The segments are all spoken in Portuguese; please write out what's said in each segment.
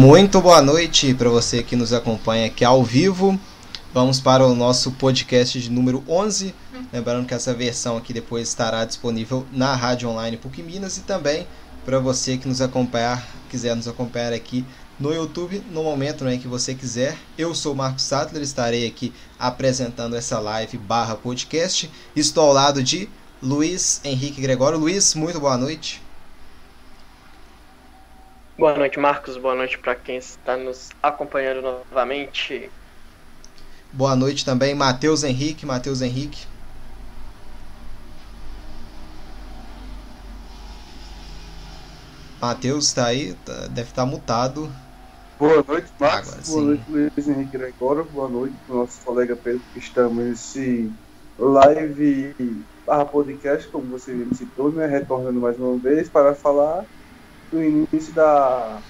Muito boa noite para você que nos acompanha aqui ao vivo. Vamos para o nosso podcast de número 11. Lembrando que essa versão aqui depois estará disponível na Rádio Online PUC Minas e também para você que nos acompanhar, quiser nos acompanhar aqui no YouTube, no momento né, que você quiser. Eu sou Marcos Sattler, estarei aqui apresentando essa live barra podcast. Estou ao lado de Luiz Henrique Gregório. Luiz, muito boa noite. Boa noite, Marcos. Boa noite para quem está nos acompanhando novamente. Boa noite também, Matheus Henrique. Matheus Henrique. Matheus está aí, tá, deve estar tá mutado. Boa noite, Marcos. Agora, Boa noite, Luiz Henrique Gregório. Boa noite para o nosso colega Pedro, que estamos nesse live barra podcast, como você me citou, né? Retornando mais uma vez para falar do início da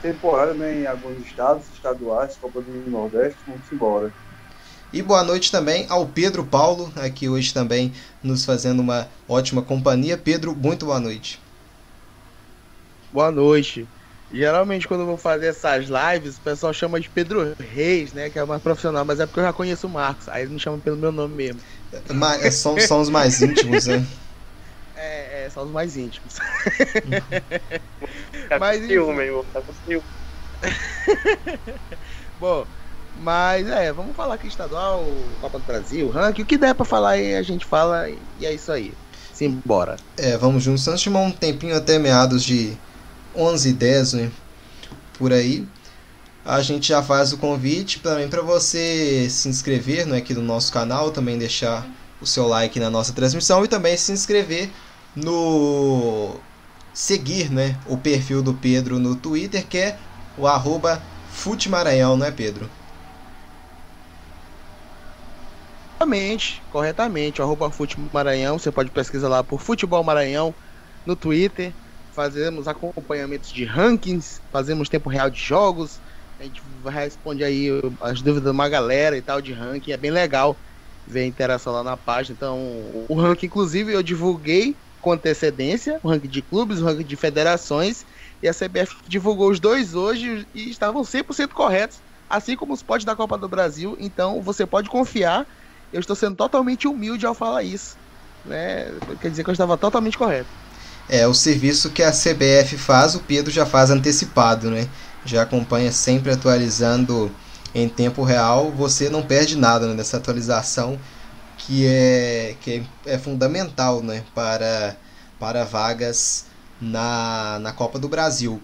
temporada né, em alguns estados, estaduais, Copa do Nordeste, vamos embora. E boa noite também ao Pedro Paulo, aqui hoje também nos fazendo uma ótima companhia. Pedro, muito boa noite. Boa noite. Geralmente quando eu vou fazer essas lives, o pessoal chama de Pedro Reis, né? Que é mais profissional, mas é porque eu já conheço o Marcos, aí eles me chamam pelo meu nome mesmo. Mas, é, são, são os mais íntimos, né? É, é, são os mais íntimos. mas, com ciúme, vou ficar com ciúme. Bom, mas é, vamos falar aqui estadual, Copa do Brasil, ranking, o que der pra falar aí a gente fala e é isso aí. Simbora. É, vamos juntos. Antes de um tempinho até meados de 11 10 né? Por aí. A gente já faz o convite também para você se inscrever né, aqui no nosso canal, também deixar o seu like na nossa transmissão e também se inscrever no seguir né, o perfil do Pedro no Twitter, que é o arroba Futemaranhão, não é Pedro? Corretamente, corretamente, o arroba Maranhão, você pode pesquisar lá por Futebol Maranhão no Twitter, fazemos acompanhamentos de rankings, fazemos tempo real de jogos, a gente responde aí as dúvidas de uma galera e tal de ranking, é bem legal ver a interação lá na página. Então, o ranking, inclusive, eu divulguei com antecedência, o ranking de clubes, o ranking de federações, e a CBF divulgou os dois hoje e estavam 100% corretos, assim como os potes da Copa do Brasil. Então, você pode confiar. Eu estou sendo totalmente humilde ao falar isso. Né? Quer dizer que eu estava totalmente correto. É, o serviço que a CBF faz, o Pedro já faz antecipado, né? Já acompanha sempre atualizando em tempo real, você não perde nada né, nessa atualização que é, que é, é fundamental né, para, para vagas na, na Copa do Brasil.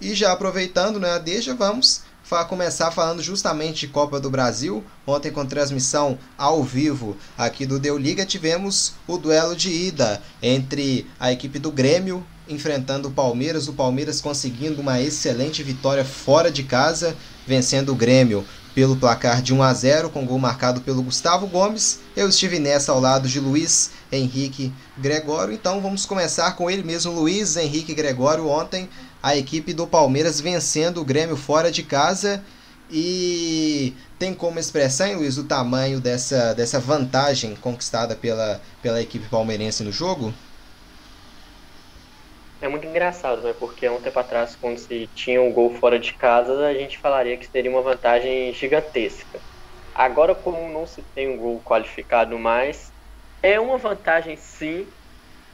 E já aproveitando né, a deixa, vamos começar falando justamente de Copa do Brasil. Ontem, com transmissão ao vivo aqui do Deu Liga, tivemos o duelo de ida entre a equipe do Grêmio enfrentando o Palmeiras. O Palmeiras conseguindo uma excelente vitória fora de casa, vencendo o Grêmio pelo placar de 1 a 0 com gol marcado pelo Gustavo Gomes. Eu estive nessa ao lado de Luiz Henrique Gregório. Então vamos começar com ele mesmo, Luiz Henrique Gregório. Ontem a equipe do Palmeiras vencendo o Grêmio fora de casa. E tem como expressar, hein, Luiz, o tamanho dessa, dessa vantagem conquistada pela, pela equipe palmeirense no jogo? É muito engraçado, né? Porque há um tempo atrás, quando se tinha um gol fora de casa, a gente falaria que seria uma vantagem gigantesca. Agora, como não se tem um gol qualificado mais, é uma vantagem sim,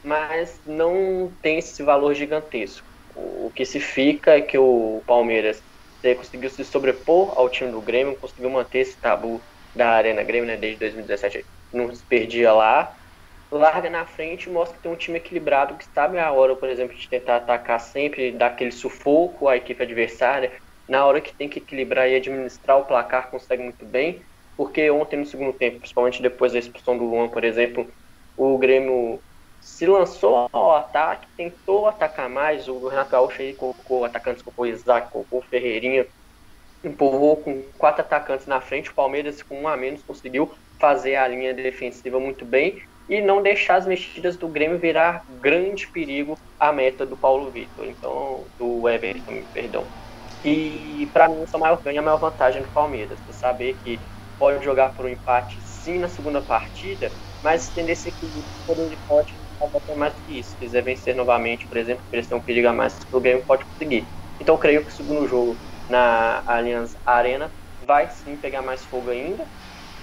mas não tem esse valor gigantesco. O que se fica é que o Palmeiras conseguiu se sobrepor ao time do Grêmio, conseguiu manter esse tabu da Arena Grêmio, né, desde 2017, não se perdia lá, larga na frente e mostra que tem um time equilibrado que sabe a hora, por exemplo, de tentar atacar sempre, dar aquele sufoco à equipe adversária, na hora que tem que equilibrar e administrar o placar, consegue muito bem, porque ontem no segundo tempo, principalmente depois da expulsão do Luan, por exemplo, o Grêmio se lançou ao ataque, tentou atacar mais. O Renato Gaúcho aí colocou atacantes, colocou Isaac, colocou Ferreirinha, empurrou com quatro atacantes na frente. O Palmeiras, com um a menos, conseguiu fazer a linha defensiva muito bem e não deixar as mexidas do Grêmio virar grande perigo à meta do Paulo Vitor, então do Everton, perdão. E para mim, é maior ganha, a maior vantagem do Palmeiras, é saber que pode jogar por um empate sim na segunda partida, mas tendo esse equilíbrio por um de forte até mais do que isso. Se quiser vencer novamente, por exemplo, eles têm um perigo a mais o Grêmio pode conseguir. Então creio que o segundo jogo na Allianz Arena vai sim pegar mais fogo ainda.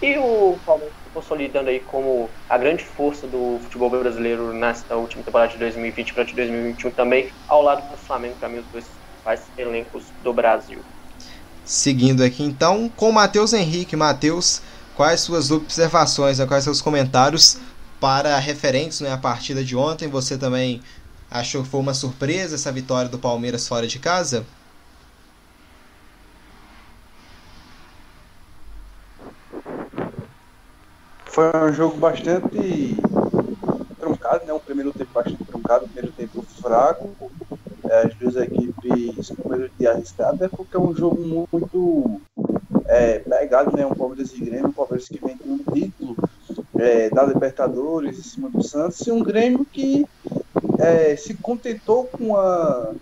E o Palmeiras consolidando aí como a grande força do futebol brasileiro nesta última temporada de 2020 para 2021 também, ao lado do Flamengo, para mim, os dois principais elencos do Brasil. Seguindo aqui então com Matheus Henrique. Matheus, quais suas observações, né, quais seus comentários para referentes né, à partida de ontem? Você também achou que foi uma surpresa essa vitória do Palmeiras fora de casa? Foi um jogo bastante truncado, né? Um primeiro tempo bastante truncado, um primeiro tempo fraco. É, as duas equipes com medo de arriscar, até porque é um jogo muito é, pegado, né? Um Palmeiras e Grêmio, um Palmeiras que vem com um título é, da Libertadores em cima do Santos, e um Grêmio que é, se contentou com a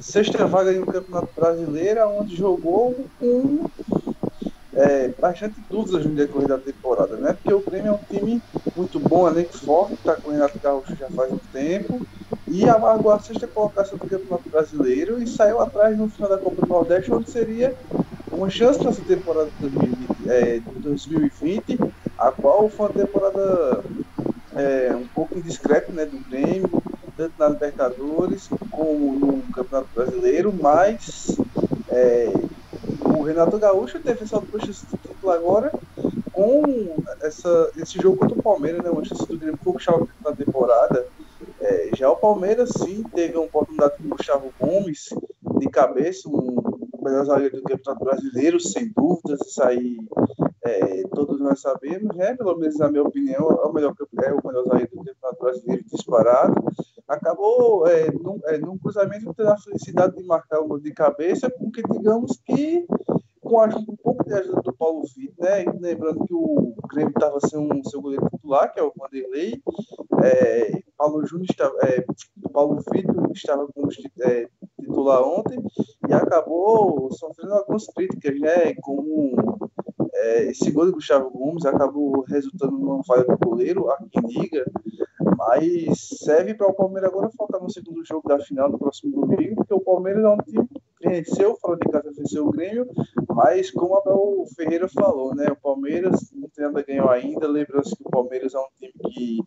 sexta vaga no Campeonato Brasileiro, onde jogou com é, bastante dúvidas no decorrer da temporada, né? Porque o Grêmio é um time muito bom, elenco forte, está com o Renato Gaúcho já faz um tempo, e amargou a sexta colocação do Campeonato Brasileiro e saiu atrás no final da Copa do Nordeste, onde seria uma chance nessa temporada de 2020, é, 2020 a qual foi uma temporada é, um pouco indiscreta né, do Grêmio, tanto na Libertadores como no Campeonato Brasileiro, mas é, o Renato Gaúcho teve essa de título agora com essa, esse jogo contra o Palmeiras, né? Uma chance do Grêmio pouco chave na temporada. É, já o Palmeiras sim teve uma oportunidade com o Gustavo Gomes de cabeça, um melhor zagueiro do Campeonato Brasileiro, sem dúvidas, isso aí é, todos nós sabemos, né? Pelo menos na minha opinião, é o melhor, é o melhor zagueiro do Campeonato Brasileiro disparado. Acabou é, num, é, num cruzamento tendo a felicidade de marcar o gol de cabeça, porque digamos que com a um pouco de ajuda do Paulo Vitor, né? Lembrando que o Grêmio estava sem um seu goleiro titular, que é o Vanderlei. É, Paulo Júnior estava, é, Paulo Vitor estava como é, titular ontem e acabou sofrendo algumas críticas, né? Como é, esse gol do Gustavo Gomes acabou resultando numa falha do goleiro, a liga, mas serve para o Palmeiras agora focar no segundo jogo da final no próximo domingo, porque o Palmeiras é um time que venceu, fora de casa venceu o Grêmio, mas como o Ferreira falou, né? O Palmeiras não tem nada ganhou ainda. Lembrando-se que o Palmeiras é um time que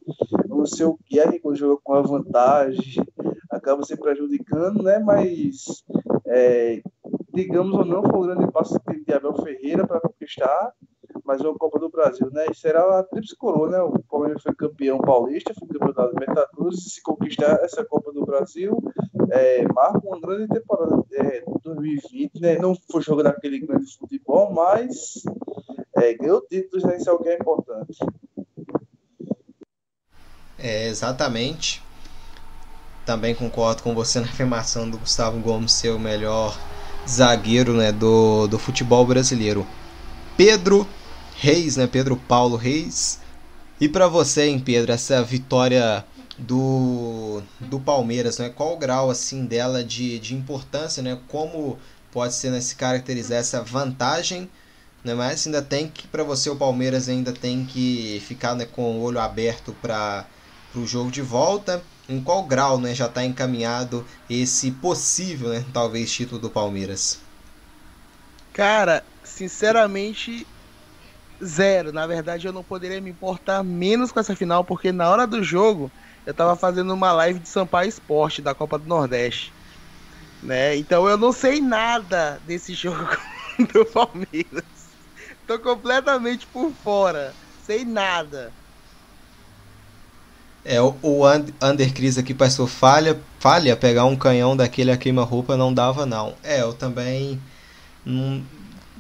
não o que é quando joga com a vantagem, acaba se prejudicando, né? Mas é, digamos ou não, foi um grande passo de Abel Ferreira para conquistar mas é a Copa do Brasil, né? E será a tríplice coroa, né? O Palmeiras foi campeão paulista, foi campeão da Libertadores, se conquistar essa Copa do Brasil, é, marca uma grande temporada é, 2020, né? Não foi jogando aquele grande futebol, mas é, ganhou títulos, né? Isso é o que é importante. É, exatamente. Também concordo com você na afirmação do Gustavo Gomes ser o melhor zagueiro né, do, do futebol brasileiro. Pedro Reis, né? Pedro Paulo Reis. E para você, hein, Pedro, essa vitória do, do Palmeiras, né? Qual o grau assim dela de, de importância, né? Como pode ser né, se caracterizar essa vantagem, né? Mas ainda tem que para você o Palmeiras ainda tem que ficar né, com o olho aberto para o jogo de volta. Em qual grau, né, já está encaminhado esse possível, né, talvez título do Palmeiras? Cara, sinceramente, zero. Na verdade, eu não poderia me importar menos com essa final, porque na hora do jogo eu tava fazendo uma live de Sampaio Esporte da Copa do Nordeste. Né? Então eu não sei nada desse jogo do Palmeiras. Tô completamente por fora. Sei nada. É, o, o Undercris aqui passou falha, falha, pegar um canhão daquele a queima-roupa não dava não. É, eu também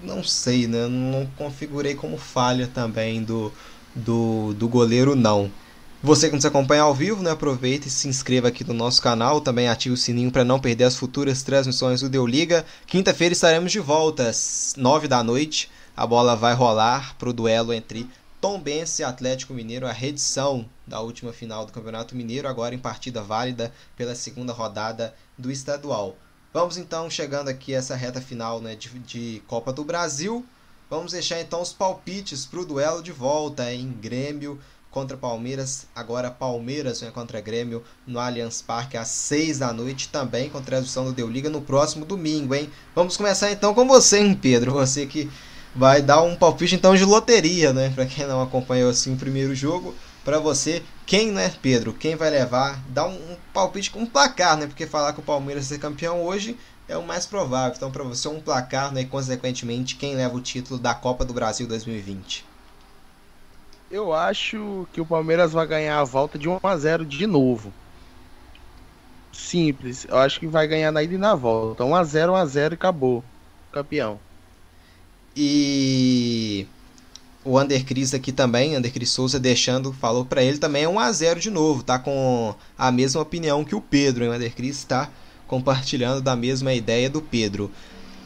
não sei, né? Não configurei como falha também do, do, do goleiro, não. Você que nos acompanha ao vivo, né, aproveita e se inscreva aqui no nosso canal, também ative o sininho para não perder as futuras transmissões do Deu Liga. Quinta-feira estaremos de volta às 9 da noite. A bola vai rolar para o duelo entre Tombense e Atlético Mineiro, a reedição da última final do Campeonato Mineiro, agora em partida válida pela segunda rodada do estadual. Vamos então chegando aqui a essa reta final né, de, de Copa do Brasil. Vamos deixar então os palpites para o duelo de volta em Grêmio contra Palmeiras, agora Palmeiras né, contra Grêmio no Allianz Parque às 6 da noite, também com transmissão do Deu Liga no próximo domingo, hein? Vamos começar então com você, hein, Pedro? Você que vai dar um palpite então de loteria, né? Para quem não acompanhou assim o primeiro jogo, para você, quem, né, Pedro? Quem vai levar? Dá um, um palpite com um placar, né? Porque falar que o Palmeiras ser campeão hoje é o mais provável. Então, para você, um placar, né? E consequentemente, quem leva o título da Copa do Brasil 2020? Eu acho que o Palmeiras vai ganhar a volta de 1 a 0 de novo. Simples. Eu acho que vai ganhar na ida e na volta. 1 a 0, 1 a 0 e acabou. Campeão. E o Ander Cris aqui também, Ander Cris Souza deixando, falou para ele também é 1 a 0 de novo, tá com a mesma opinião que o Pedro, hein? o Ander Cris está compartilhando da mesma ideia do Pedro.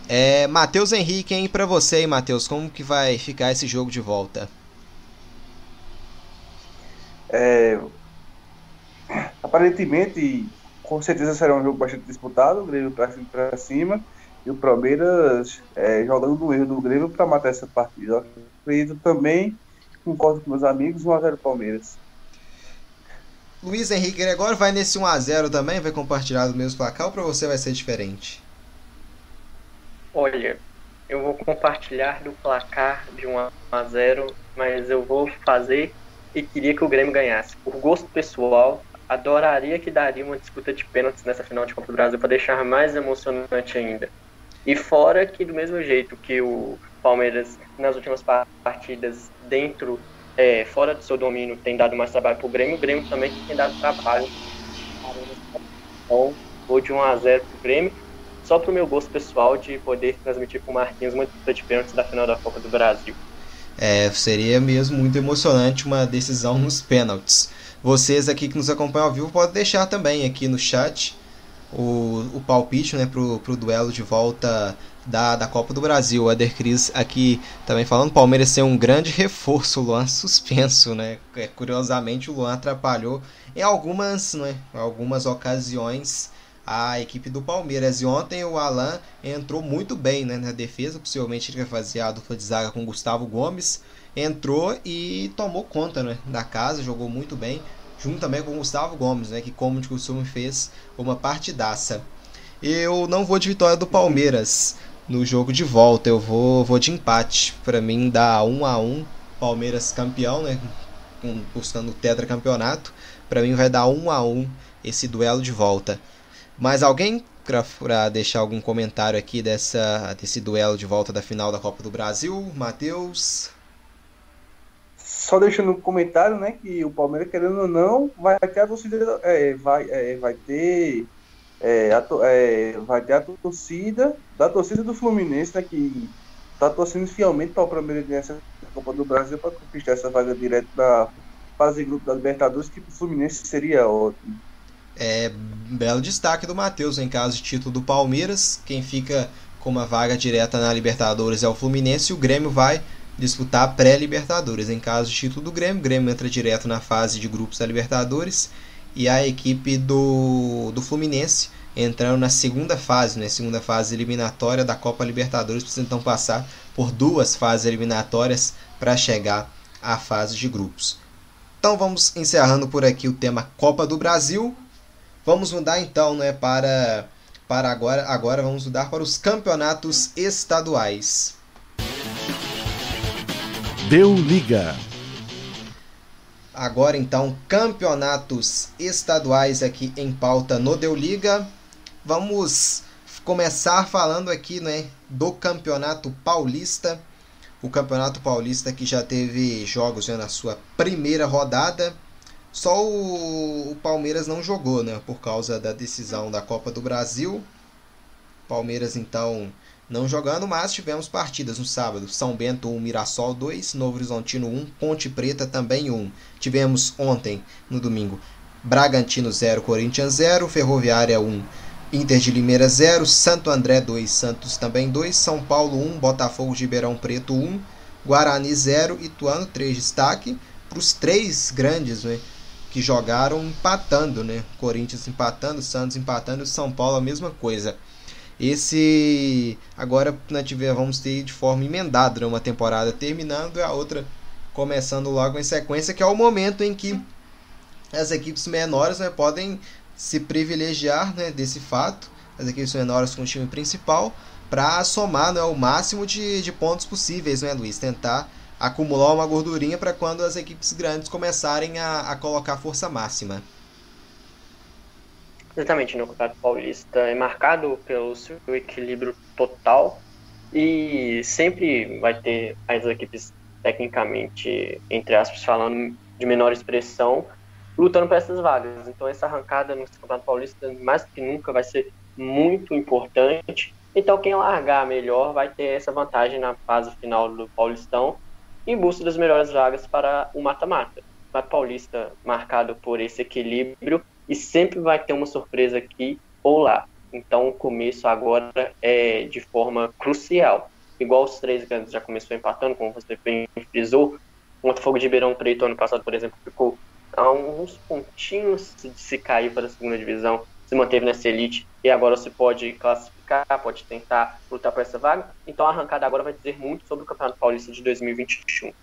É, Matheus Henrique, hein, para você, hein, Matheus, como que vai ficar esse jogo de volta? É, aparentemente, com certeza será um jogo bastante disputado, o Grêmio para cima e o Palmeiras é, jogando no erro do Grêmio para matar essa partida. Eu acredito também, concordo com meus amigos, 1x0 Palmeiras. Luiz Henrique Gregório vai nesse 1x0 também? Vai compartilhar do mesmo placar ou para você vai ser diferente? Olha, eu vou compartilhar do placar de 1x0, mas eu vou fazer e queria que o Grêmio ganhasse. Por gosto pessoal, adoraria que daria uma disputa de pênaltis nessa final de Copa do Brasil para deixar mais emocionante ainda. E fora que do mesmo jeito que o Palmeiras nas últimas partidas dentro, é, fora do seu domínio, tem dado mais trabalho para o Grêmio, o Grêmio também tem dado trabalho. Então, vou de 1 a 0 para o Grêmio, só para o meu gosto pessoal de poder transmitir para o Marquinhos uma disputa de pênaltis da final da Copa do Brasil. É, seria mesmo muito emocionante uma decisão nos pênaltis. Vocês aqui que nos acompanham ao vivo podem deixar também aqui no chat o, o palpite né, pro, pro duelo de volta da, da Copa do Brasil. O Ader Cris aqui também falando, Palmeiras ser um grande reforço, o Luan suspenso, né? É, curiosamente o Luan atrapalhou em algumas, né, algumas ocasiões a equipe do Palmeiras. E ontem o Alan entrou muito bem né, na defesa, possivelmente ele vai fazer a dupla de zaga com Gustavo Gomes. Entrou e tomou conta né, da casa, jogou muito bem, junto também com o Gustavo Gomes, né, que como de costume fez uma partidaça. Eu não vou de vitória do Palmeiras no jogo de volta, eu vou, vou de empate. Para mim dá 1 a 1 Palmeiras campeão, né, buscando o tetracampeonato. Para mim vai dar 1 a 1 esse duelo de volta. Mais alguém para deixar algum comentário aqui dessa, desse duelo de volta da final da Copa do Brasil? Matheus? Só deixando um comentário, né, que o Palmeiras, querendo ou não, vai ter a torcida, é, vai, é, vai ter é, a, é, vai ter a torcida da torcida do Fluminense, né, que está torcendo fielmente para o Palmeiras ganhar essa Copa do Brasil para conquistar essa vaga direta da fase grupo da Libertadores, que o Fluminense seria ótimo. É, belo destaque do Matheus em caso de título do Palmeiras. Quem fica com uma vaga direta na Libertadores é o Fluminense e o Grêmio vai disputar pré-Libertadores. Em caso de título do Grêmio, o Grêmio entra direto na fase de grupos da Libertadores e a equipe do, do Fluminense entrando na segunda fase, né? segunda fase eliminatória da Copa Libertadores, precisa então passar por duas fases eliminatórias para chegar à fase de grupos. Então vamos encerrando por aqui o tema Copa do Brasil. Vamos mudar então, né, para para agora, agora vamos mudar para os campeonatos estaduais. Deu liga. Agora então, campeonatos estaduais aqui em pauta no Deu Liga. Vamos começar falando aqui, né, do Campeonato Paulista. O Campeonato Paulista que já teve jogos né, na sua primeira rodada só o, o, Palmeiras não jogou, né? Por causa da decisão da Copa do Brasil. Palmeiras então não jogando, mas tivemos partidas no sábado. São Bento 1, Mirassol 2, Novo Horizontino 1, Ponte Preta também 1. Tivemos ontem, no domingo, Bragantino 0, Corinthians 0, Ferroviária 1, Inter de Limeira 0, Santo André 2, Santos também 2, São Paulo 1, Botafogo de Ribeirão Preto 1, Guarani 0, Ituano 3. Destaque para os três grandes, né? que jogaram empatando, né? Corinthians empatando, Santos empatando, São Paulo a mesma coisa. Esse agora nós tiver, vamos ter de forma emendada né? uma temporada terminando e a outra começando logo em sequência, que é o momento em que as equipes menores né, podem se privilegiar né, desse fato, as equipes menores com o time principal, para somar né, o máximo de, de pontos possíveis, né, Luiz? Tentar acumular uma gordurinha para quando as equipes grandes começarem a, a colocar força máxima. Exatamente, no Campeonato Paulista é marcado pelo seu equilíbrio total e sempre vai ter as equipes tecnicamente, entre aspas, falando de menor expressão, lutando por essas vagas. Então essa arrancada no Campeonato Paulista, mais que nunca, vai ser muito importante. Então quem largar melhor vai ter essa vantagem na fase final do Paulistão em busca das melhores vagas para o mata-mata. O Paulista marcado por esse equilíbrio e sempre vai ter uma surpresa aqui ou lá. Então o começo agora é de forma crucial. Igual os três grandes já começou empatando, como você bem frisou, o Botafogo de Ribeirão Preto ano passado, por exemplo, ficou a uns pontinhos de se cair para a segunda divisão, se manteve nessa elite e agora se pode classificar, pode tentar lutar por essa vaga. Então a arrancada agora vai dizer muito sobre o Campeonato Paulista de 2021.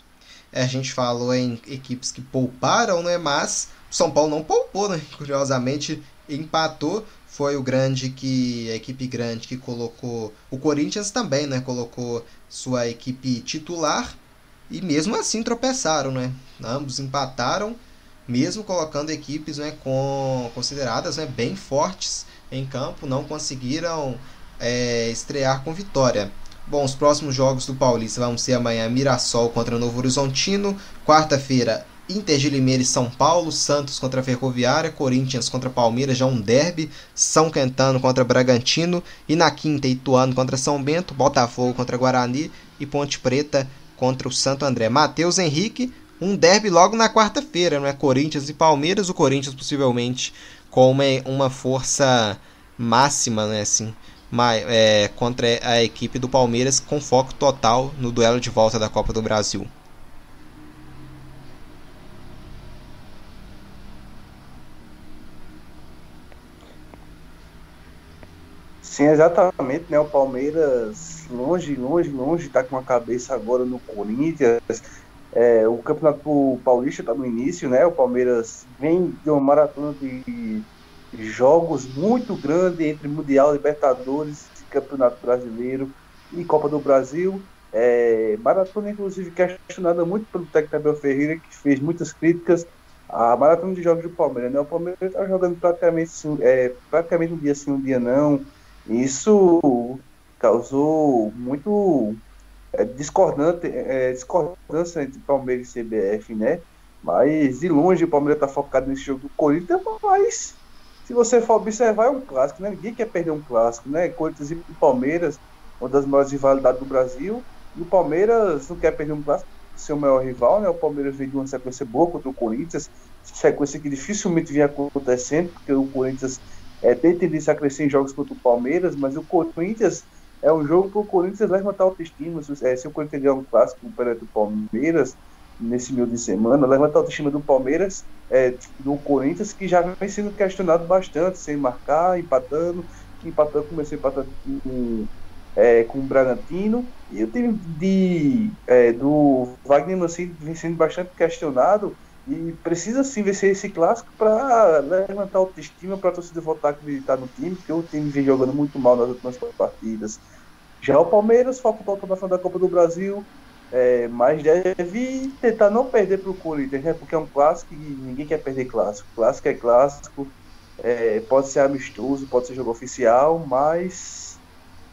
É, a gente falou em equipes que pouparam, né? Mas o São Paulo não poupou, né? Curiosamente empatou. Foi o grande que. a equipe grande que colocou. O Corinthians também, né? Colocou sua equipe titular. E mesmo assim tropeçaram, né? Ambos empataram, mesmo colocando equipes né, com, consideradas né, bem fortes em campo, não conseguiram é, estrear com vitória. Bom, os próximos jogos do Paulista vão ser amanhã Mirassol contra Novo Horizontino, quarta-feira Inter de Limeira e São Paulo, Santos contra Ferroviária, Corinthians contra Palmeiras, já um derby, São Quentano contra Bragantino. E na quinta Ituano contra São Bento, Botafogo contra Guarani. E Ponte Preta contra o Santo André. Matheus Henrique, um derby logo na quarta-feira, não é? Corinthians e Palmeiras, o Corinthians possivelmente com uma, força máxima, né, assim, é, contra a equipe do Palmeiras com foco total no duelo de volta da Copa do Brasil. Sim, exatamente, né? O Palmeiras longe, longe, longe está com a cabeça agora no Corinthians. É, o Campeonato Paulista está no início, né? O Palmeiras vem de uma maratona de jogos muito grande entre Mundial, Libertadores, Campeonato Brasileiro e Copa do Brasil. É, maratona, inclusive, questionada muito pelo técnico Abel Ferreira, que fez muitas críticas à maratona de jogos do Palmeiras. Né? O Palmeiras está jogando praticamente, é, praticamente um dia sim, um dia não. Isso causou muito é, discordante, é, discordância entre Palmeiras e CBF, né? Mas de longe o Palmeiras está focado nesse jogo do Corinthians, mas se você for observar, é um clássico, né? Ninguém quer perder um clássico, né? Corinthians e Palmeiras, uma das maiores rivalidades do Brasil. E o Palmeiras não quer perder um clássico, seu maior rival, né? O Palmeiras veio de uma sequência boa contra o Corinthians, sequência que dificilmente vinha acontecendo, porque o Corinthians é, tem tendência a crescer em jogos contra o Palmeiras, mas o Corinthians é um jogo para o Corinthians levantar autoestima. Se, é, se o Corinthians ganhar um clássico perante o Palmeiras, nesse meio de semana, levantar a autoestima do Palmeiras, é, do Corinthians, que já vem sendo questionado bastante, sem marcar, empatando, que empatando, começou empatando com, é, com o Bragantino, e o time de, é, do Wagner Mancini vem sendo bastante questionado, e precisa sim vencer esse clássico para levantar a autoestima, para a torcida voltar a acreditar no time, porque o time vem jogando muito mal nas últimas partidas. Já o Palmeiras, foco total na final da Copa do Brasil, é, mas deve tentar não perder para o Corinthians, né? Porque é um clássico e ninguém quer perder clássico. Clássico é clássico, é, pode ser amistoso, pode ser jogo oficial, mas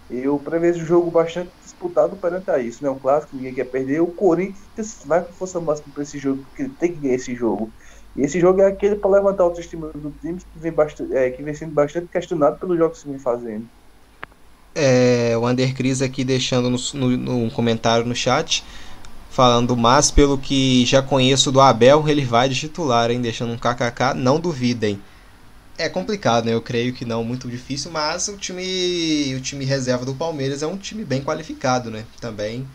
eu prevejo um jogo bastante disputado perante a isso, né? Um clássico, ninguém quer perder. O Corinthians vai com força máxima para esse jogo, porque ele tem que ganhar esse jogo. E esse jogo é aquele para levantar o autoestima do time que vem, bastante, é, que vem sendo bastante questionado pelos jogos que vem fazendo. É, o Under Cris aqui deixando no, no, no, comentário no chat, falando, mas pelo que já conheço do Abel, ele vai de titular, hein? Deixando um kkk, não duvidem. É complicado, né? Eu creio que não, muito difícil, mas o time, o time reserva do Palmeiras é um time bem qualificado, né? Também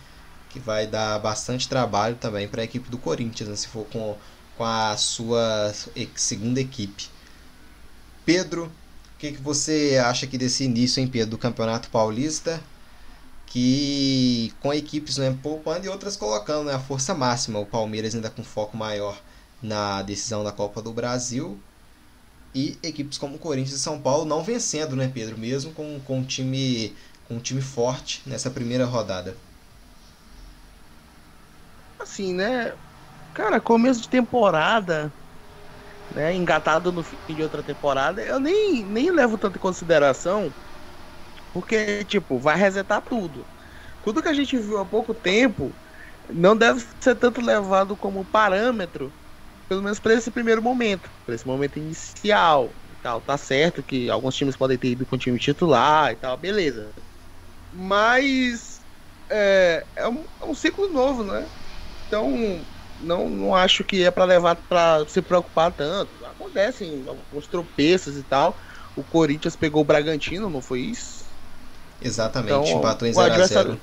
que vai dar bastante trabalho também para a equipe do Corinthians, né? se for com, com a sua segunda equipe. Pedro, que, que você acha aqui desse início, hein, Pedro, do Campeonato Paulista? que com equipes né, poupando e outras colocando né, a força máxima. O Palmeiras ainda com foco maior na decisão da Copa do Brasil. E equipes como Corinthians e São Paulo não vencendo, né, Pedro? Mesmo com, com, um, time, com um time forte nessa primeira rodada. Assim, né? Cara, começo de temporada, né? Engatado no fim de outra temporada, eu nem, nem levo tanto em consideração porque, tipo, vai resetar tudo. Tudo que a gente viu há pouco tempo não deve ser tanto levado como parâmetro, pelo menos para esse primeiro momento, para esse momento inicial. Tal, tá certo que alguns times podem ter ido com o time titular e tal, beleza. Mas é, é, um, é um ciclo novo, né? Então, não, não acho que é para levar para se preocupar tanto. Acontecem alguns tropeços e tal. O Corinthians pegou o Bragantino, não foi isso? Exatamente, então, empatou em 0x0.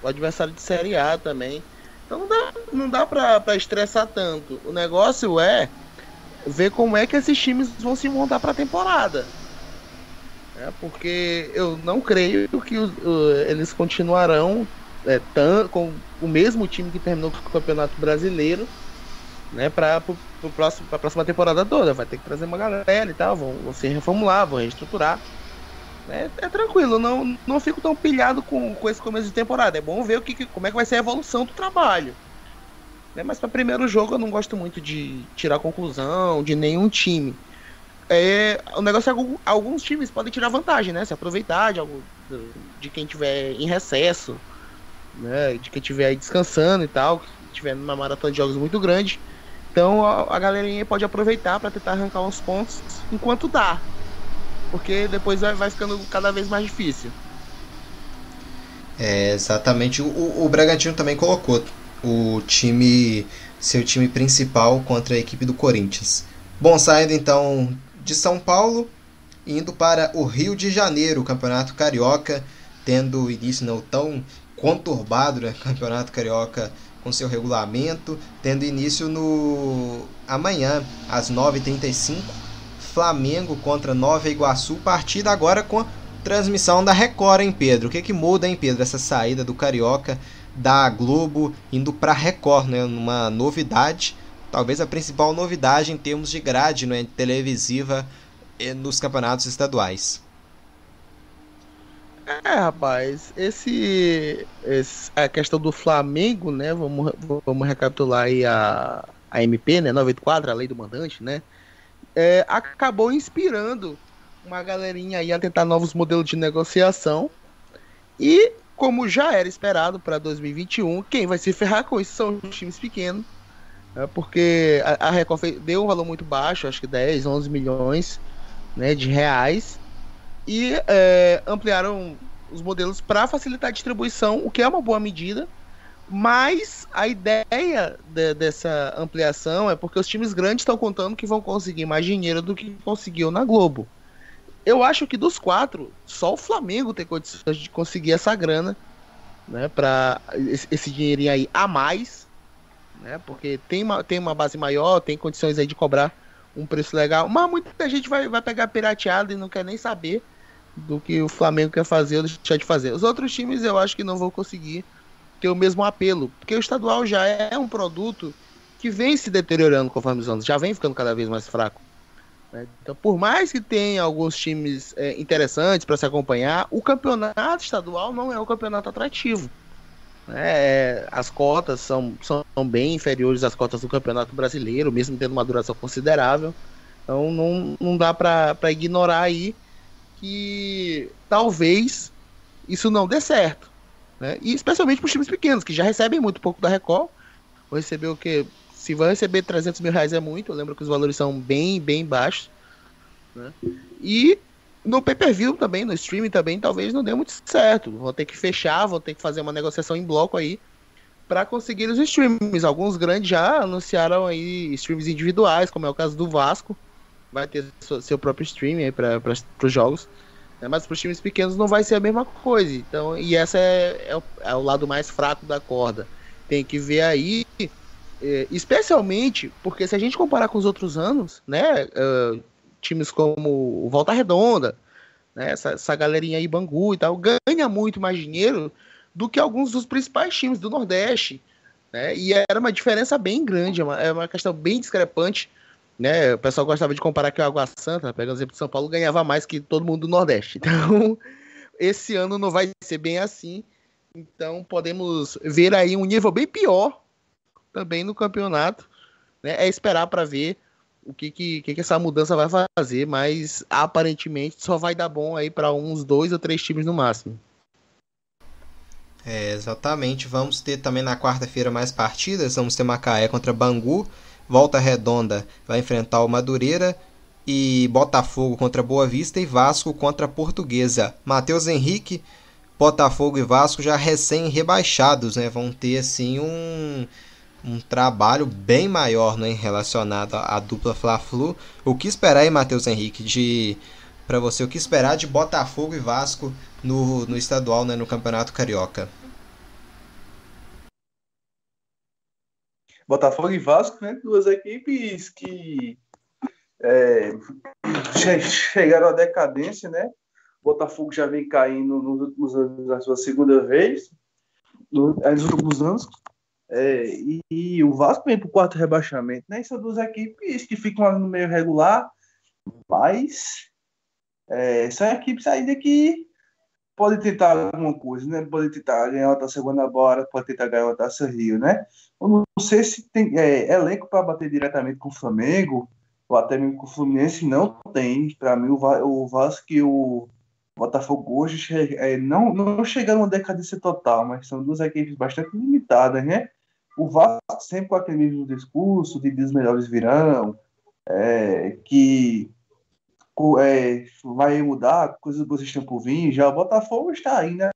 O adversário de Série A também. Então não dá, não dá pra, pra estressar tanto. O negócio é ver como é que esses times vão se montar pra temporada. É, porque eu não creio que os, eles continuarão é, com o mesmo time que terminou com o Campeonato Brasileiro né, para a próxima temporada toda. Vai ter que trazer uma galera e tal, vão, vão se reformular, vão reestruturar. É, é, tranquilo, não, não fico tão pilhado com, com esse começo de temporada. É bom ver o que, como é que vai ser a evolução do trabalho. Né? Mas para primeiro jogo eu não gosto muito de tirar conclusão de nenhum time. É, o negócio é que alguns times podem tirar vantagem, né? Se aproveitar de, algo, de quem tiver em recesso, né? De quem tiver descansando e tal, que tiver numa maratona de jogos muito grande. Então a, a galerinha pode aproveitar para tentar arrancar uns pontos enquanto dá porque depois vai, vai ficando cada vez mais difícil. É, exatamente. O, o Bragantino também colocou o time, seu time principal contra a equipe do Corinthians. Bom, saindo então de São Paulo, indo para o Rio de Janeiro, Campeonato Carioca, tendo início não tão conturbado, né? Campeonato Carioca com seu regulamento, tendo início no amanhã às 9h35 Flamengo contra Nova Iguaçu, partida agora com transmissão da Record, hein, Pedro? O que, que muda, hein, Pedro, essa saída do Carioca da Globo indo para Record, né? Uma novidade, talvez a principal novidade em termos de grade né, televisiva eh, nos campeonatos estaduais. É, rapaz, esse, esse, a questão do Flamengo, né? Vamos, vamos recapitular aí a, a MP, né? 94, a lei do mandante, né? é, acabou inspirando uma galerinha aí a tentar novos modelos de negociação. E, como já era esperado para 2021, quem vai se ferrar com isso são os times pequenos. Né, porque a, a Record deu um valor muito baixo, acho que 10, 11 milhões né, de reais. E é, ampliaram os modelos para facilitar a distribuição, o que é uma boa medida. Mas a ideia de, dessa ampliação é porque os times grandes estão contando que vão conseguir mais dinheiro do que conseguiu na Globo. Eu acho que dos quatro, só o Flamengo tem condições de conseguir essa grana, né, para esse, dinheirinho aí a mais, né, porque tem uma, tem uma base maior, tem condições aí de cobrar um preço legal, mas muita gente vai, vai pegar pirateado e não quer nem saber do que o Flamengo quer fazer ou deixar de fazer. Os outros times eu acho que não vão conseguir ter o mesmo apelo, porque o estadual já é um produto que vem se deteriorando conforme os anos, já vem ficando cada vez mais fraco. Né? Então, por mais que tenha alguns times é, interessantes para se acompanhar, o campeonato estadual não é um campeonato atrativo. Né? É, as cotas são, são bem inferiores às cotas do campeonato brasileiro, mesmo tendo uma duração considerável. Então, não, não dá para ignorar aí que talvez isso não dê certo. Né? E especialmente para os times pequenos, que já recebem muito pouco da Record. Vou receber o que? Se vai receber 300 mil reais é muito, eu lembro que os valores são bem, bem baixos. Né? E no pay-per-view também, no streaming também, talvez não dê muito certo. Vão ter que fechar, vão ter que fazer uma negociação em bloco aí para conseguir os streams. Alguns grandes já anunciaram aí streams individuais, como é o caso do Vasco. Vai ter seu próprio streaming aí para os jogos. Né? Mas para os times pequenos não vai ser a mesma coisa. Então, e essa é, é, o, é o lado mais fraco da corda. Tem que ver aí, é, especialmente porque se a gente comparar com os outros anos, né, uh, times como Volta Redonda, né, essa, essa galerinha aí, Bangu e tal, ganha muito mais dinheiro do que alguns dos principais times do Nordeste. Né? E era uma diferença bem grande, é uma, é uma questão bem discrepante. Né? O pessoal gostava de comparar que o Água Santa, pegando exemplo de São Paulo, ganhava mais que todo mundo do Nordeste. Então, esse ano não vai ser bem assim. Então, podemos ver aí um nível bem pior também no campeonato. Né? É esperar para ver o que, que, que, essa mudança vai fazer, mas aparentemente só vai dar bom aí para uns dois ou três times no máximo. É, exatamente. Vamos ter também na quarta-feira mais partidas. Vamos ter Macaé contra Bangu. Volta Redonda vai enfrentar o Madureira. E Botafogo contra Boa Vista e Vasco contra Portuguesa. Matheus Henrique, Botafogo e Vasco já recém-rebaixados, né? Vão ter assim um, um trabalho bem maior né, relacionado à, à dupla Fla-Flu. O que esperar aí, Matheus Henrique, de para você o que esperar de Botafogo e Vasco no, no estadual, né, no Campeonato Carioca? Botafogo e Vasco, né, duas equipes que é, chegaram à decadência, né? Botafogo já vem caindo nos últimos anos na sua segunda vez, nos últimos anos, é, e, e, o Vasco vem para o quarto rebaixamento, né? São duas equipes que ficam no meio regular, mas é, são equipes ainda que podem tentar alguma coisa, né? Podem tentar ganhar uma taça Guanabara, pode tentar ganhar uma taça Rio, né? Eu não sei se tem é, elenco para bater diretamente com o Flamengo, ou até mesmo com o Fluminense, não tem. Para mim, o, o Vasco e o Botafogo hoje é, não, não chegaram a uma decadência total, mas são duas equipes bastante limitadas, né? O Vasco sempre com aquele mesmo discurso de os melhores virão, é, que é, vai mudar, coisas boas estão por vir. Já o Botafogo está aí, né?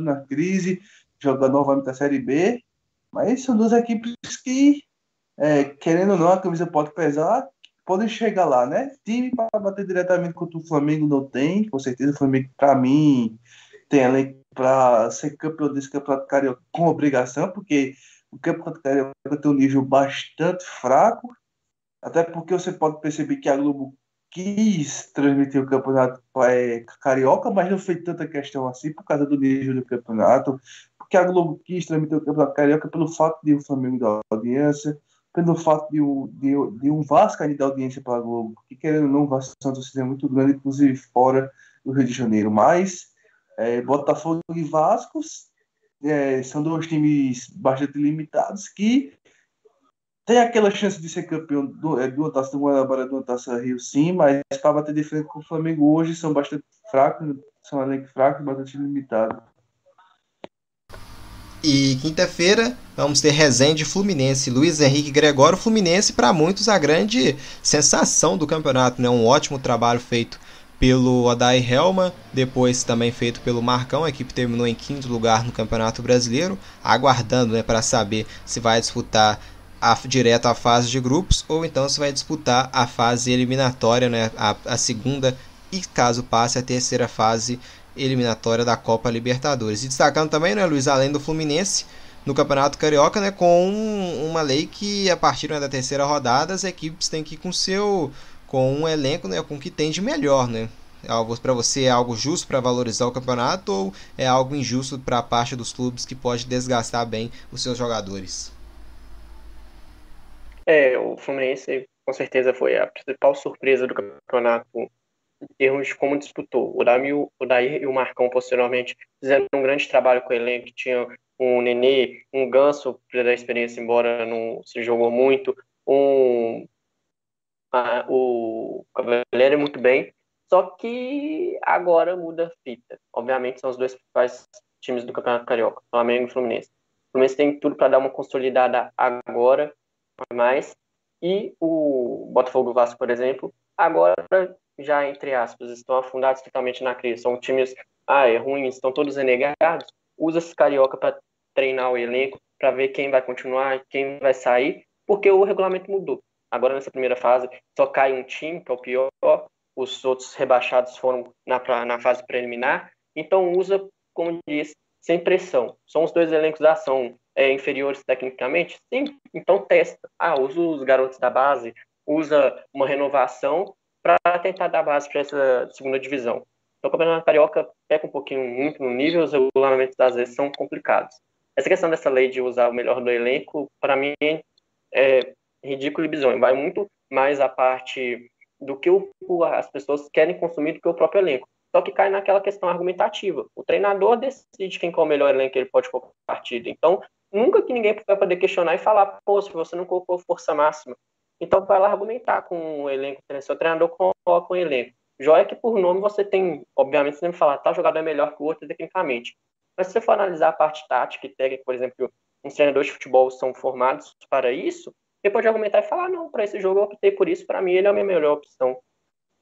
Na crise, jogando novamente a Série B. Mas são duas equipes que, é, querendo ou não, a camisa pode pesar, podem chegar lá, né? Time para bater diretamente contra o Flamengo não tem, com certeza. O Flamengo, para mim, tem além para ser campeão desse campeonato carioca com obrigação, porque o campeonato carioca tem um nível bastante fraco. Até porque você pode perceber que a Globo quis transmitir o campeonato é, carioca, mas não fez tanta questão assim por causa do nível do campeonato. Porque a Globo quis transmitir o campeonato carioca pelo fato de o Flamengo dar audiência, pelo fato de, de, de um Vasco ainda dar audiência para a Globo, porque querendo ou não, o Vasco é muito grande, inclusive fora do Rio de Janeiro. Mas é, Botafogo e Vasco é, são dois times bastante limitados que tem aquela chance de ser campeão do, é, de uma taça do Guanabara, de uma taça Rio, sim, mas para bater de frente com o Flamengo hoje são bastante fracos, são elenco fraco, bastante limitado. E quinta-feira vamos ter Resende Fluminense, Luiz Henrique Gregório Fluminense, para muitos a grande sensação do campeonato, né? Um ótimo trabalho feito pelo Odai Helma, depois também feito pelo Marcão. A equipe terminou em quinto lugar no Campeonato Brasileiro, aguardando né, para saber se vai disputar a, direto a fase de grupos ou então se vai disputar a fase eliminatória, né, a, a segunda e caso passe a terceira fase eliminatória da Copa Libertadores. E destacando também, né, Luiz, além do Fluminense, no Campeonato Carioca, né, com uma lei que a partir né, da terceira rodada as equipes têm que ir com seu com um elenco, né, com o que tem de melhor, né? Para você é algo justo para valorizar o campeonato ou é algo injusto para a parte dos clubes que pode desgastar bem os seus jogadores? É, o Fluminense com certeza foi a principal surpresa do campeonato em termos de como disputou. O Daí, o Daí e o Marcão, posteriormente, fizeram um grande trabalho com o elenco. Tinha um Nenê, um Ganso, da experiência, embora não se jogou muito, um, a, o Cavaleiro muito bem. Só que agora muda a fita. Obviamente, são os dois principais times do Campeonato Carioca, Flamengo e Fluminense. O Fluminense tem tudo para dar uma consolidada agora, mais. E o Botafogo Vasco, por exemplo, agora já, entre aspas, estão afundados totalmente na crise. São times ah, é ruins, estão todos renegados. Usa esse carioca para treinar o elenco, para ver quem vai continuar, quem vai sair, porque o regulamento mudou. Agora, nessa primeira fase, só cai um time, que é o pior, os outros rebaixados foram na, na fase preliminar. Então, usa, como disse, sem pressão. São os dois elencos da ação é, inferiores tecnicamente? Sim, então testa. Ah, usa os garotos da base, usa uma renovação para tentar dar base para essa segunda divisão. No Campeonato Carioca peca um pouquinho muito no nível, os regulamentos às vezes são complicados. Essa questão dessa lei de usar o melhor do elenco, para mim, é ridículo e bizonho. Vai muito mais a parte do que o, as pessoas querem consumir do que o próprio elenco. Só que cai naquela questão argumentativa. O treinador decide quem é o melhor elenco que ele pode colocar partida. Então, nunca que ninguém vai poder questionar e falar, pô, se você não colocou força máxima. Então, vai lá argumentar com o elenco. Seu treinador coloca um elenco. Joia que por nome você tem, obviamente, você que falar, tal jogador é melhor que o outro tecnicamente. Mas se você for analisar a parte tática e técnica, por exemplo, os treinadores de futebol são formados para isso, você pode argumentar e falar, não, para esse jogo eu optei por isso, para mim ele é a minha melhor opção.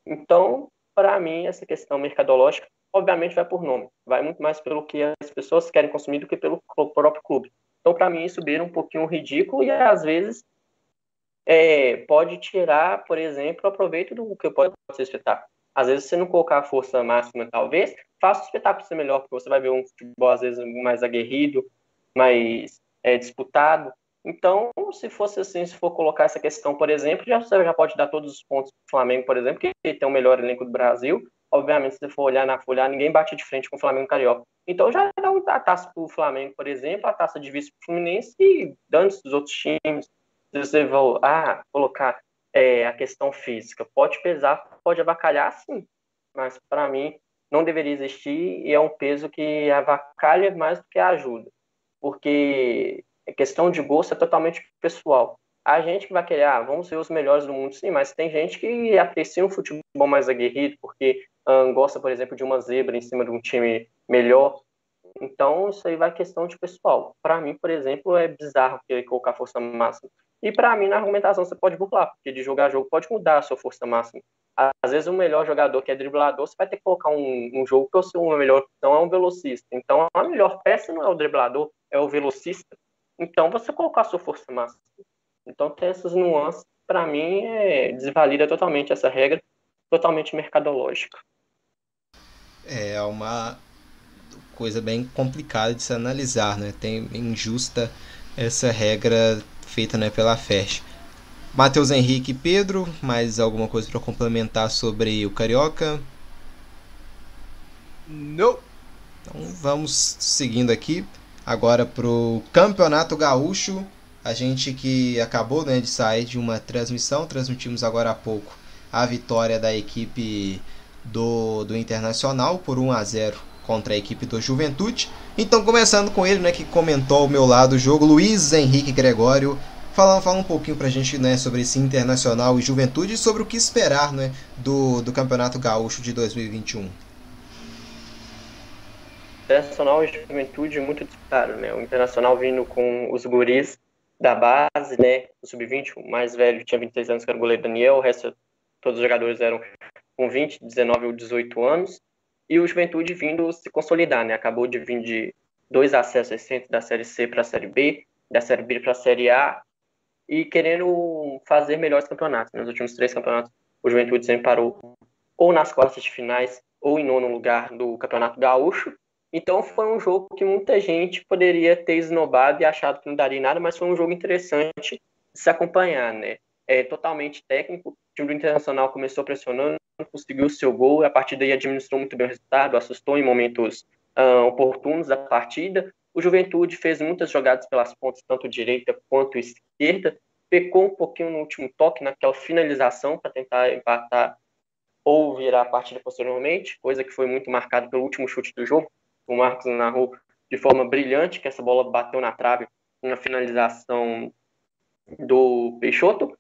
Então, para mim, essa questão mercadológica, obviamente, vai por nome. Vai muito mais pelo que as pessoas querem consumir do que pelo próprio clube. Então, para mim, isso beira um pouquinho ridículo e, às vezes, é, pode tirar, por exemplo, o proveito do que pode ser espetáculo. Às vezes, se não colocar a força máxima, talvez, faça o espetáculo ser melhor, porque você vai ver um futebol, às vezes, mais aguerrido, mais é, disputado. Então, se fosse assim, se for colocar essa questão, por exemplo, já, você já pode dar todos os pontos para o Flamengo, por exemplo, que tem o melhor elenco do Brasil. Obviamente, se for olhar na folha, ninguém bate de frente com o Flamengo Carioca. Então, já dá a taça para o Flamengo, por exemplo, a taça de vice para o Fluminense e dando os outros times. Se você for ah, colocar é, a questão física, pode pesar, pode avacalhar, sim. Mas, para mim, não deveria existir e é um peso que avacalha mais do que ajuda. Porque a questão de gosto é totalmente pessoal. A gente que vai querer, ah, vamos ser os melhores do mundo, sim, mas tem gente que aprecia um futebol mais aguerrido, porque gosta, por exemplo, de uma zebra em cima de um time melhor. Então, isso aí vai questão de pessoal. Para mim, por exemplo, é bizarro querer colocar força máxima. E para mim, na argumentação, você pode burlar, porque de jogar jogo pode mudar a sua força máxima. Às vezes, o melhor jogador que é driblador, você vai ter que colocar um, um jogo que o seu melhor opção é um velocista. Então, a melhor peça não é o driblador, é o velocista. Então, você colocar a sua força máxima. Então, tem essas nuances, para mim, é, desvalida totalmente essa regra, totalmente mercadológica. É uma coisa bem complicada de se analisar, né? Tem injusta essa regra feita né, pela FESH. Matheus Henrique e Pedro, mais alguma coisa para complementar sobre o Carioca? Não. Então vamos seguindo aqui agora para o Campeonato Gaúcho. A gente que acabou né, de sair de uma transmissão, transmitimos agora há pouco a vitória da equipe do, do Internacional por 1 a 0 contra a equipe do Juventude. Então, começando com ele, né, que comentou ao meu lado o jogo, Luiz Henrique Gregório. Fala, fala um pouquinho pra gente né, sobre esse Internacional e Juventude e sobre o que esperar né, do, do Campeonato Gaúcho de 2021. Internacional e Juventude muito disputaram, né? O Internacional vindo com os guris da base, né? O sub-20, o mais velho tinha 26 anos, que era o goleiro Daniel, o resto, todos os jogadores eram com 20, 19 ou 18 anos. E o Juventude vindo se consolidar, né? Acabou de vir de dois acessos recentes da Série C para a Série B, da Série B para a Série A, e querendo fazer melhores campeonatos. Nos últimos três campeonatos, o Juventude sempre parou ou nas quartas de finais ou em nono lugar do Campeonato Gaúcho, então foi um jogo que muita gente poderia ter esnobado e achado que não daria nada, mas foi um jogo interessante de se acompanhar, né? É totalmente técnico. Time do Internacional começou pressionando, conseguiu o seu gol, e a partir daí administrou muito bem o resultado, assustou em momentos uh, oportunos da partida. O Juventude fez muitas jogadas pelas pontas, tanto direita quanto esquerda, pecou um pouquinho no último toque, naquela finalização para tentar empatar ou virar a partida posteriormente, coisa que foi muito marcada pelo último chute do jogo, o Marcos narrou de forma brilhante que essa bola bateu na trave na finalização do Peixoto.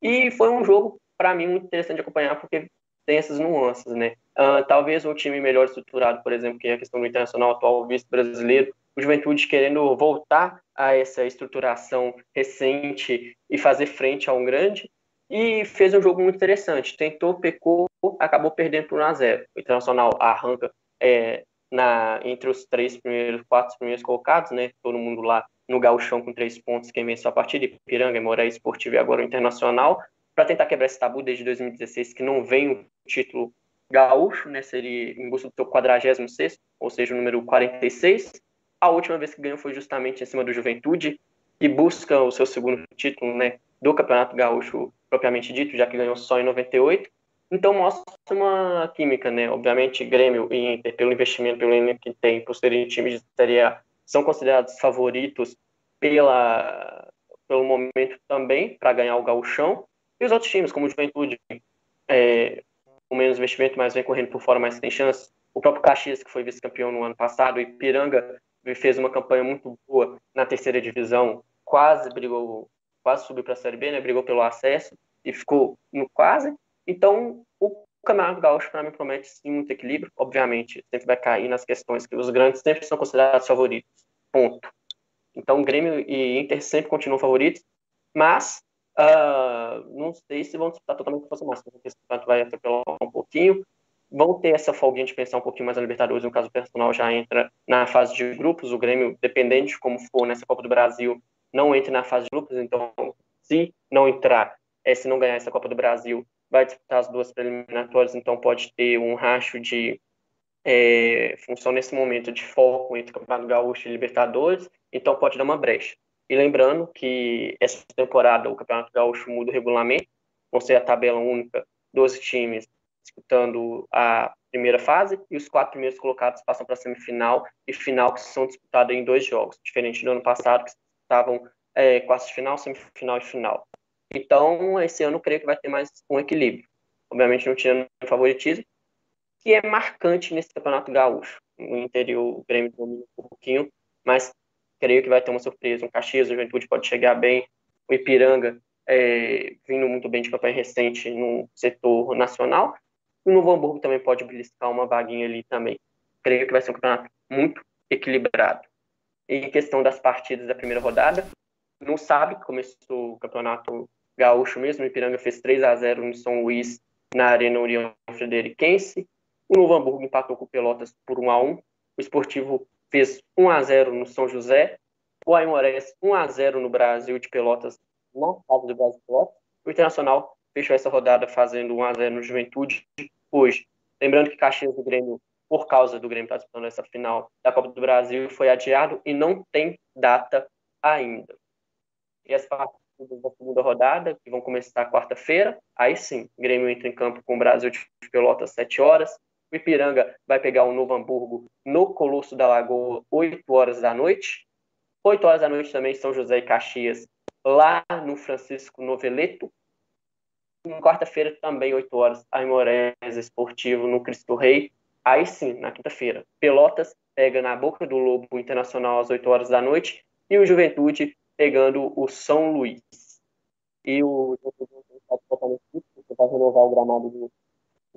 E foi um jogo, para mim, muito interessante de acompanhar, porque tem essas nuances, né? Uh, talvez um time melhor estruturado, por exemplo, que é a questão do Internacional atual vice-brasileiro, o Juventude querendo voltar a essa estruturação recente e fazer frente a um grande, e fez um jogo muito interessante. Tentou, pecou, acabou perdendo por 1 a 0 O Internacional arranca é, na, entre os três primeiros, quatro primeiros colocados, né? Todo mundo lá no gauchão com três pontos, quem venceu a partida, Ipiranga, Moraes Esportivo e agora o Internacional, para tentar quebrar esse tabu desde 2016, que não vem o título gaúcho, né? Seria em busca do seu 46 ou seja, o número 46. A última vez que ganhou foi justamente em cima do Juventude, e busca o seu segundo título, né? Do Campeonato Gaúcho propriamente dito, já que ganhou só em 98. Então mostra uma química, né? Obviamente, Grêmio e Inter, pelo investimento, pelo elenco que tem, por serem times de Série A, são considerados favoritos pela, pelo momento também para ganhar o gauchão. E os outros times, como o Juventude, é, com menos investimento, mas vem correndo por fora, mas tem chance. O próprio Caxias, que foi vice-campeão no ano passado, e Piranga fez uma campanha muito boa na terceira divisão, quase brigou, quase subiu para a Série B, né? Brigou pelo acesso e ficou no quase. Então, o Campeonato Gaúcho, para mim, promete sim muito equilíbrio. Obviamente, sempre vai cair nas questões que os grandes sempre são considerados favoritos. Ponto. Então, Grêmio e Inter sempre continuam favoritos, mas uh, não sei se vão disputar totalmente a força máxima, porque esse campeonato vai atropelar um pouquinho. Vão ter essa folguinha de pensar um pouquinho mais na Libertadores, no caso o personal já entra na fase de grupos. O Grêmio, dependente de como for nessa Copa do Brasil, não entra na fase de grupos. Então, se não entrar, é, se não ganhar essa Copa do Brasil, vai disputar as duas preliminatórias, então pode ter um racho de é, função nesse momento de foco entre Campeonato Gaúcho e Libertadores, então pode dar uma brecha. E lembrando que essa temporada o Campeonato Gaúcho muda o regulamento, vão ser a tabela única, 12 times disputando a primeira fase e os quatro primeiros colocados passam para a semifinal e final que são disputados em dois jogos, diferente do ano passado que estavam é, final, semifinal e final. Então, esse ano eu creio que vai ter mais um equilíbrio. Obviamente não tirando o favoritismo, que é marcante nesse campeonato gaúcho. O interior, o Grêmio domina um pouquinho, mas creio que vai ter uma surpresa. Um Caxias, o Juventude pode chegar bem. O Ipiranga, é, vindo muito bem de campanha recente no setor nacional. E o Novo Hamburgo também pode beliscar uma vaguinha ali também. Creio que vai ser um campeonato muito equilibrado. Em questão das partidas da primeira rodada, não sabe começou o campeonato gaúcho mesmo. O Ipiranga fez 3 a 0 no São Luís, na Arena União Frederiquense. O Novo Hamburgo empatou com o Pelotas por 1 a 1 O Esportivo fez 1 a 0 no São José. O Aimorés 1 a 0 no Brasil de Pelotas, na casa do Brasil de Pelotas. O Internacional fechou essa rodada fazendo 1 a 0 no Juventude hoje. Lembrando que Caxias do Grêmio, por causa do Grêmio estar disputando essa final da Copa do Brasil, foi adiado e não tem data ainda. E as partidas da segunda rodada, que vão começar quarta-feira. Aí sim, Grêmio entra em campo com o Brasil de Pelotas, 7 horas. O Ipiranga vai pegar o Novo Hamburgo no Colosso da Lagoa, 8 horas da noite. 8 horas da noite também São José e Caxias, lá no Francisco Noveleto. Em quarta-feira também, 8 horas, Aimorés Esportivo no Cristo Rei. Aí sim, na quinta-feira, Pelotas pega na Boca do Lobo Internacional às 8 horas da noite e o Juventude pegando o São Luís. E o Juventude vai renovar o gramado do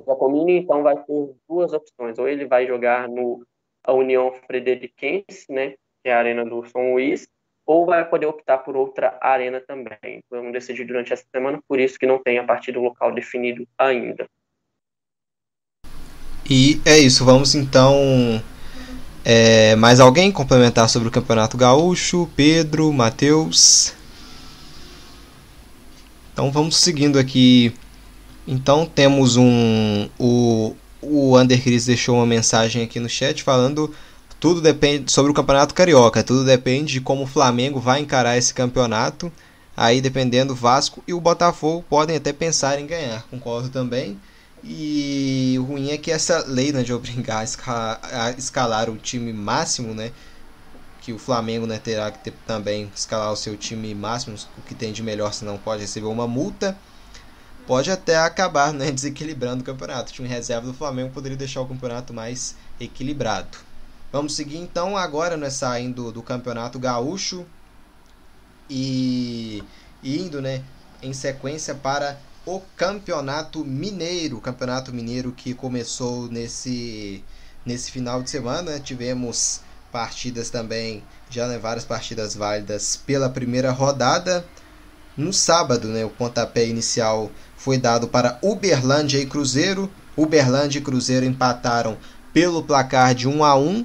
Jacomini, então vai ter duas opções. Ou ele vai jogar no a União Frederiquense, né, que é a arena do São Luís, ou vai poder optar por outra arena também. Vamos decidir durante essa semana, por isso que não tem a partir do local definido ainda. E é isso, vamos então é, mais alguém complementar sobre o Campeonato Gaúcho? Pedro, Matheus? Então vamos seguindo aqui. Então temos um. O, o Undercris deixou uma mensagem aqui no chat falando tudo depende sobre o Campeonato Carioca. Tudo depende de como o Flamengo vai encarar esse campeonato. Aí dependendo Vasco e o Botafogo podem até pensar em ganhar. Concordo também. E o ruim é que essa lei né, de obrigar a escalar, a escalar o time máximo, né? Que o Flamengo né, terá que ter, também escalar o seu time máximo, o que tem de melhor, senão pode receber uma multa. Pode até acabar né, desequilibrando o campeonato. O time reserva do Flamengo poderia deixar o campeonato mais equilibrado. Vamos seguir então agora, né, saindo do campeonato gaúcho e indo né, em sequência para o Campeonato Mineiro, o Campeonato Mineiro que começou nesse nesse final de semana, tivemos partidas também, já né, várias partidas válidas pela primeira rodada. No sábado, né, o pontapé inicial foi dado para Uberlândia e Cruzeiro. Uberlândia e Cruzeiro empataram pelo placar de 1 a 1.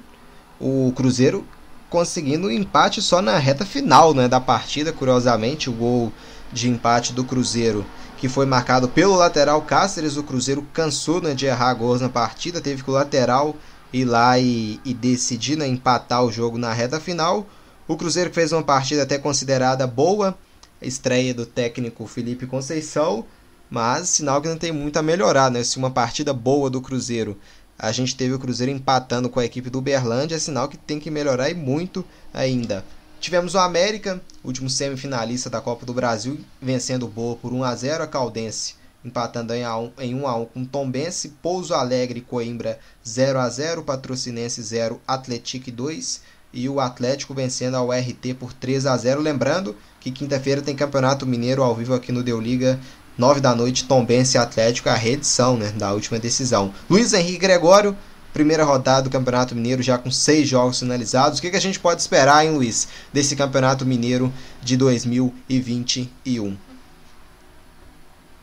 O Cruzeiro conseguindo um empate só na reta final né, da partida, curiosamente, o gol de empate do Cruzeiro que foi marcado pelo lateral Cáceres. O Cruzeiro cansou né, de errar gols na partida, teve que o lateral ir lá e, e decidir né, empatar o jogo na reta final. O Cruzeiro fez uma partida até considerada boa, estreia do técnico Felipe Conceição, mas sinal que não tem muito a melhorar, né? Se uma partida boa do Cruzeiro, a gente teve o Cruzeiro empatando com a equipe do Uberlândia, é sinal que tem que melhorar e muito ainda. Tivemos o América, último semifinalista da Copa do Brasil, vencendo o Boa por 1 a 0 a Caldense empatando em 1 a 1 com Tombense, Pouso Alegre Coimbra 0 a 0, Patrocinense 0, Atlético 2 e o Atlético vencendo a URT por 3 a 0. Lembrando que quinta-feira tem Campeonato Mineiro ao vivo aqui no Deu Liga, 9 da noite, Tombense Atlético, a reedição né, da última decisão. Luiz Henrique Gregório, primeira rodada do Campeonato Mineiro já com seis jogos finalizados. O que, que a gente pode esperar, hein, Luiz, desse Campeonato Mineiro de 2021?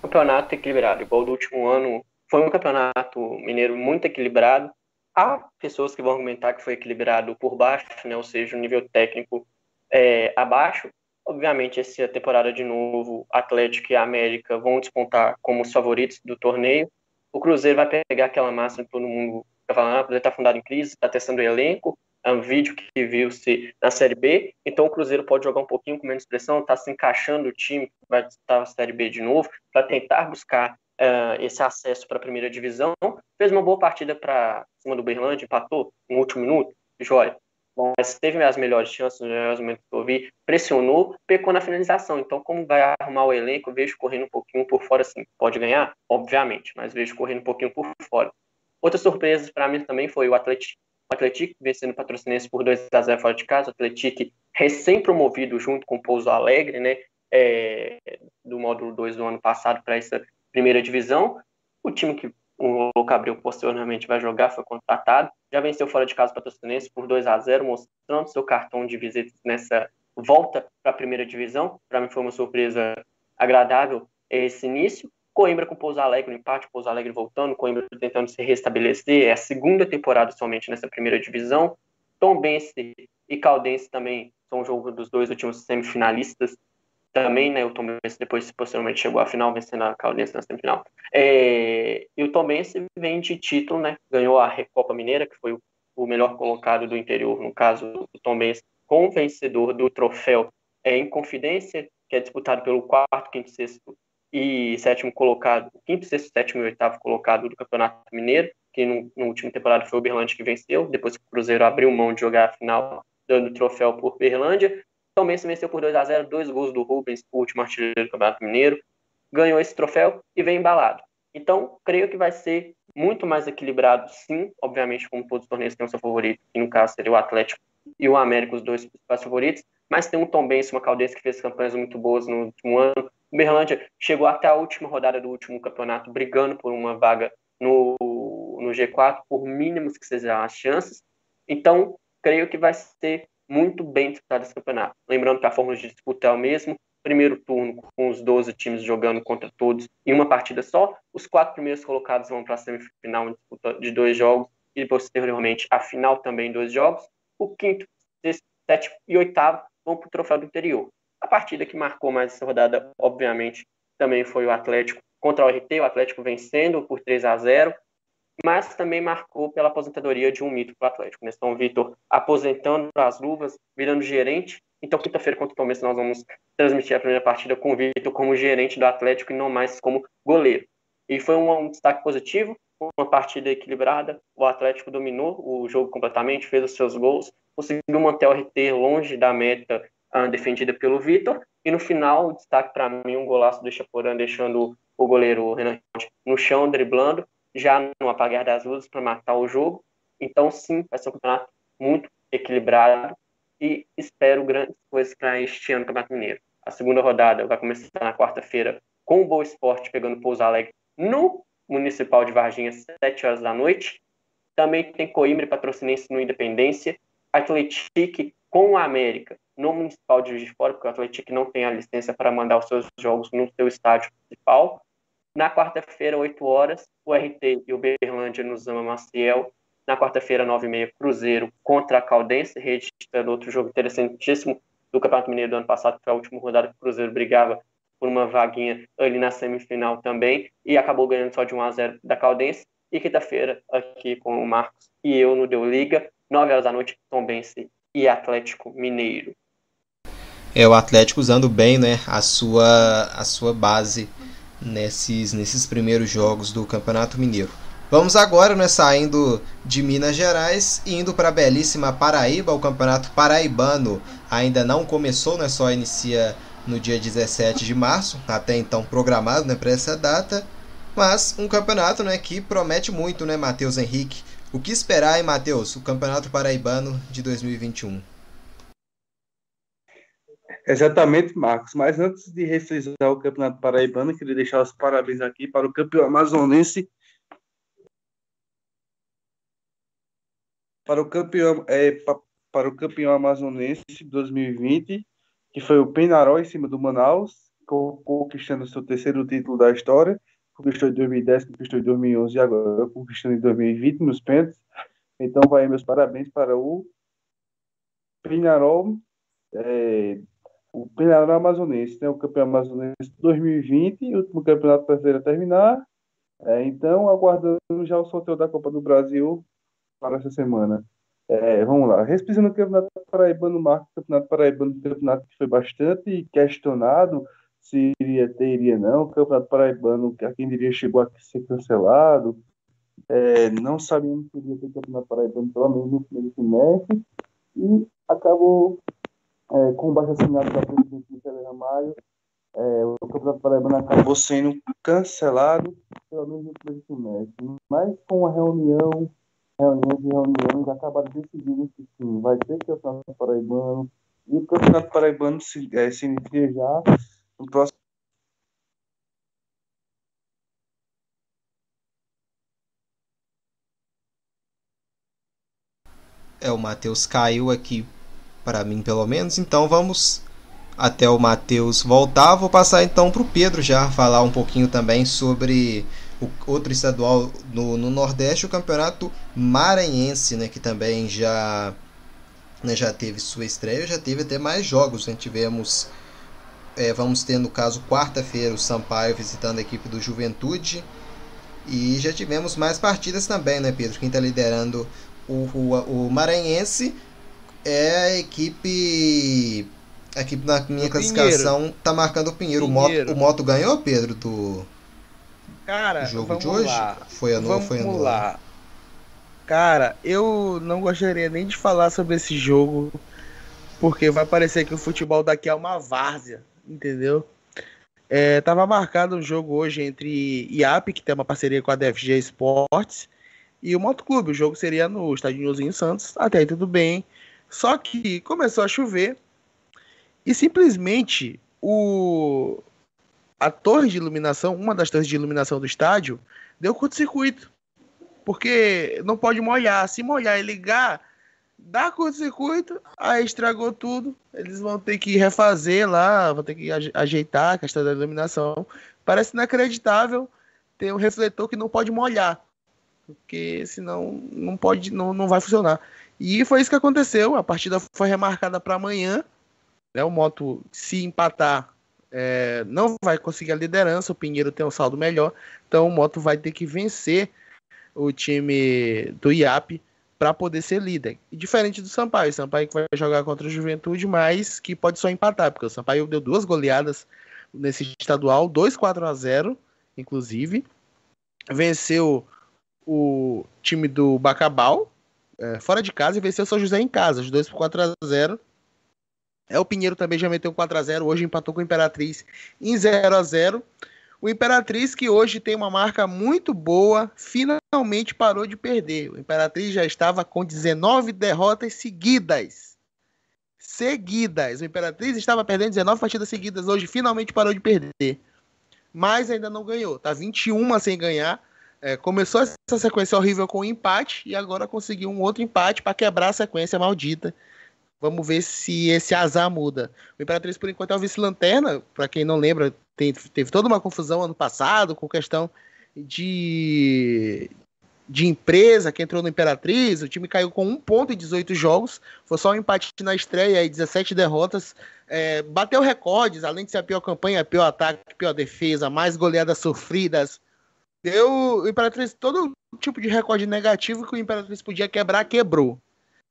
Campeonato equilibrado, igual do último ano. Foi um campeonato mineiro muito equilibrado. Há pessoas que vão argumentar que foi equilibrado por baixo, né, ou seja, o nível técnico é, abaixo. Obviamente, essa temporada de novo, Atlético e América vão despontar como os favoritos do torneio. O Cruzeiro vai pegar aquela massa que todo mundo está falando, ah, o Cruzeiro está fundado em crise, está testando o elenco, é um vídeo que viu-se na Série B, então o Cruzeiro pode jogar um pouquinho com menos pressão, está se encaixando o time que vai disputar a Série B de novo, para tentar buscar uh, esse acesso para a primeira divisão. Fez uma boa partida para cima do Berlândia, empatou no último minuto, joia mas teve as melhores chances, os melhores momentos que eu vi, pressionou, pecou na finalização. Então, como vai arrumar o elenco, vejo correndo um pouquinho por fora, assim. Pode ganhar? Obviamente, mas vejo correndo um pouquinho por fora. Outra surpresa para mim também foi o Atlético. O Atlético vencendo o Patrocinense por 2 a 0 fora de casa. O Atlético recém-promovido junto com o Pouso Alegre, né? É, do módulo 2 do ano passado para essa primeira divisão. O time que o Louco Abreu posteriormente vai jogar, foi contratado. Já venceu fora de casa o Patrocinense por 2 a 0 mostrando seu cartão de visitas nessa volta para a primeira divisão. Para mim foi uma surpresa agradável esse início. Coimbra com Pouso Alegre, no empate, Pouso Alegre voltando, Coimbra tentando se restabelecer. É a segunda temporada somente nessa primeira divisão. Tombense e Caldense também são o jogo dos dois últimos semifinalistas também, né? O Tom Benz depois posteriormente chegou à final, vencendo a Caldense na semifinal. É, e o Tom Benz vem de título, né? Ganhou a Recopa Mineira, que foi o, o melhor colocado do interior, no caso o Tom com o vencedor do troféu é, em Confidência, que é disputado pelo quarto, quinto, sexto e sétimo colocado, quinto, sexto, sétimo e oitavo colocado do Campeonato Mineiro, que no, no último temporada foi o Berlândia que venceu, depois que o Cruzeiro abriu mão de jogar a final, dando o troféu por Berlândia. Também se venceu por 2 a 0 dois gols do Rubens, o último artilheiro do Campeonato Mineiro. Ganhou esse troféu e vem embalado. Então, creio que vai ser muito mais equilibrado, sim. Obviamente, como todos os torneios têm o seu favorito, e no caso seria o Atlético e o América, os dois principais favoritos. Mas tem um Tom Benz, uma Caldense que fez campanhas muito boas no último ano. O Berlândia chegou até a última rodada do último campeonato, brigando por uma vaga no, no G4, por mínimos que sejam as chances. Então, creio que vai ser muito bem disputado esse campeonato. Lembrando que a fórmula de disputa é o mesmo, primeiro turno com os 12 times jogando contra todos em uma partida só, os quatro primeiros colocados vão para a semifinal de dois jogos e posteriormente a final também dois jogos, o quinto, sexto, sétimo e oitavo vão para o troféu do interior. A partida que marcou mais essa rodada, obviamente, também foi o Atlético contra o RT, o Atlético vencendo por 3 a 0 mas também marcou pela aposentadoria de um mito para o Atlético. Né? Então, Vitor aposentando as luvas, virando gerente. Então, quinta-feira contra o Palmeiras, nós vamos transmitir a primeira partida com o Vitor como gerente do Atlético e não mais como goleiro. E foi um, um destaque positivo, uma partida equilibrada. O Atlético dominou o jogo completamente, fez os seus gols, conseguiu manter o RT longe da meta uh, defendida pelo Vitor. E no final, o destaque para mim, um golaço do Chaporã, deixando o goleiro Renan no chão, driblando já no apagar das luzes para matar o jogo. Então, sim, vai ser um campeonato muito equilibrado e espero grandes coisas para este ano Campeonato Mineiro. A segunda rodada vai começar na quarta-feira com o Boa Esporte pegando Pouso Alegre no Municipal de Varginha, às 7 horas da noite. Também tem Coimbra e Patrocinense no Independência. Atlético com o América no Municipal de Juiz de Fora, porque o Atlético não tem a licença para mandar os seus jogos no seu estádio principal. Na quarta-feira, 8 horas, o RT e o Berlândia no Zama Maciel. Na quarta-feira, 9h30, Cruzeiro contra a Caldense, registrando outro jogo interessantíssimo do Campeonato Mineiro do ano passado, que foi a última rodada que o Cruzeiro brigava por uma vaguinha ali na semifinal também, e acabou ganhando só de 1 a 0 da Caldense. E quinta-feira, aqui com o Marcos e eu no Deu Liga, 9 horas da noite, Tombense e Atlético Mineiro. É o Atlético usando bem né, a, sua, a sua base nesses, nesses primeiros jogos do Campeonato Mineiro. Vamos agora, né, saindo de Minas Gerais e indo para a belíssima Paraíba. O Campeonato Paraibano ainda não começou, né, só inicia no dia 17 de março, até então programado né, para essa data. Mas um campeonato né, que promete muito, né, Matheus Henrique? O que esperar, hein, Matheus, o Campeonato Paraibano de 2021? Exatamente, Marcos. Mas antes de refrisar o Campeonato Paraibano, queria deixar os parabéns aqui para o campeão amazonense. Para o campeão, é, para o campeão amazonense 2020, que foi o Penarol em cima do Manaus, conquistando seu terceiro título da história. Conquistou em 2010, conquistou em 2011 e agora conquistando em 2020 nos pênaltis. Então, vai meus parabéns para o Penarol, é, o Penarol Amazonense, né, o campeão amazonense 2020, o último campeonato brasileiro a terminar. É, então, aguardando já o sorteio da Copa do Brasil para essa semana. É, vamos lá. Respirando no Campeonato Paraibano, Marco, Campeonato Paraibano, campeonato que foi bastante questionado se iria ter, iria não. O Campeonato Paraibano, a quem diria, chegou a ser cancelado. É, não sabíamos se iria ter Campeonato Paraibano, pelo menos no primeiro semestre. E acabou, é, com o baixo assinado da presidente Michele Ramalho, é, o Campeonato Paraibano acabou sendo cancelado, pelo menos no primeiro semestre. Mas com a reunião reuniões e reuniões acabaram decidindo que sim, vai ter campeonato paraibano. E o campeonato paraibano se, é, se inicia já no próximo. É, o Matheus caiu aqui para mim, pelo menos. Então vamos até o Matheus voltar. Vou passar então para o Pedro já falar um pouquinho também sobre o outro estadual no, no Nordeste, o Campeonato Maranhense, né, que também já, né, já teve sua estreia, já teve até mais jogos. Né? Tivemos, é, vamos ter no caso, quarta-feira, o Sampaio visitando a equipe do Juventude. E já tivemos mais partidas também, né, Pedro? Quem está liderando o, o, o Maranhense é a equipe. A equipe na minha classificação está marcando o Pinheiro. Pinheiro. O, Moto, o Moto ganhou, Pedro, do, Cara, o jogo de hoje? Lá. Foi a vamos foi anulado. lá. Cara, eu não gostaria nem de falar sobre esse jogo, porque vai parecer que o futebol daqui é uma várzea, entendeu? É, tava marcado um jogo hoje entre IAP, que tem uma parceria com a DFG Sports, e o Motoclube. O jogo seria no Estádio Santos, até aí tudo bem. Só que começou a chover e simplesmente o a torre de iluminação, uma das torres de iluminação do estádio, deu curto-circuito. Porque não pode molhar. Se molhar e ligar, dá curto-circuito, aí estragou tudo. Eles vão ter que refazer lá, vão ter que ajeitar a questão da iluminação. Parece inacreditável ter um refletor que não pode molhar. Porque senão não pode, não, não vai funcionar. E foi isso que aconteceu. A partida foi remarcada para amanhã. Né, o Moto, se empatar, é, não vai conseguir a liderança, o Pinheiro tem um saldo melhor, então o Moto vai ter que vencer o time do IAP para poder ser líder. E diferente do Sampaio, o Sampaio que vai jogar contra o Juventude, mas que pode só empatar, porque o Sampaio deu duas goleadas nesse estadual, 2-4 a 0, inclusive. Venceu o time do Bacabal, é, fora de casa, e venceu o São José em casa, os dois por 4 a 0 é, o Pinheiro também já meteu 4 a 0 hoje empatou com o Imperatriz em 0 a 0 O Imperatriz, que hoje tem uma marca muito boa, finalmente parou de perder. O Imperatriz já estava com 19 derrotas seguidas. Seguidas. O Imperatriz estava perdendo 19 partidas seguidas, hoje finalmente parou de perder. Mas ainda não ganhou. Tá 21 sem ganhar. É, começou essa sequência horrível com um empate e agora conseguiu um outro empate para quebrar a sequência maldita Vamos ver se esse azar muda. O Imperatriz, por enquanto, é o vice-lanterna. Para quem não lembra, tem, teve toda uma confusão ano passado com questão de, de empresa que entrou no Imperatriz. O time caiu com um ponto em 18 jogos. Foi só um empate na estreia e 17 derrotas. É, bateu recordes, além de ser a pior campanha, pior ataque, pior defesa, mais goleadas sofridas. Deu o Imperatriz todo tipo de recorde negativo que o Imperatriz podia quebrar, quebrou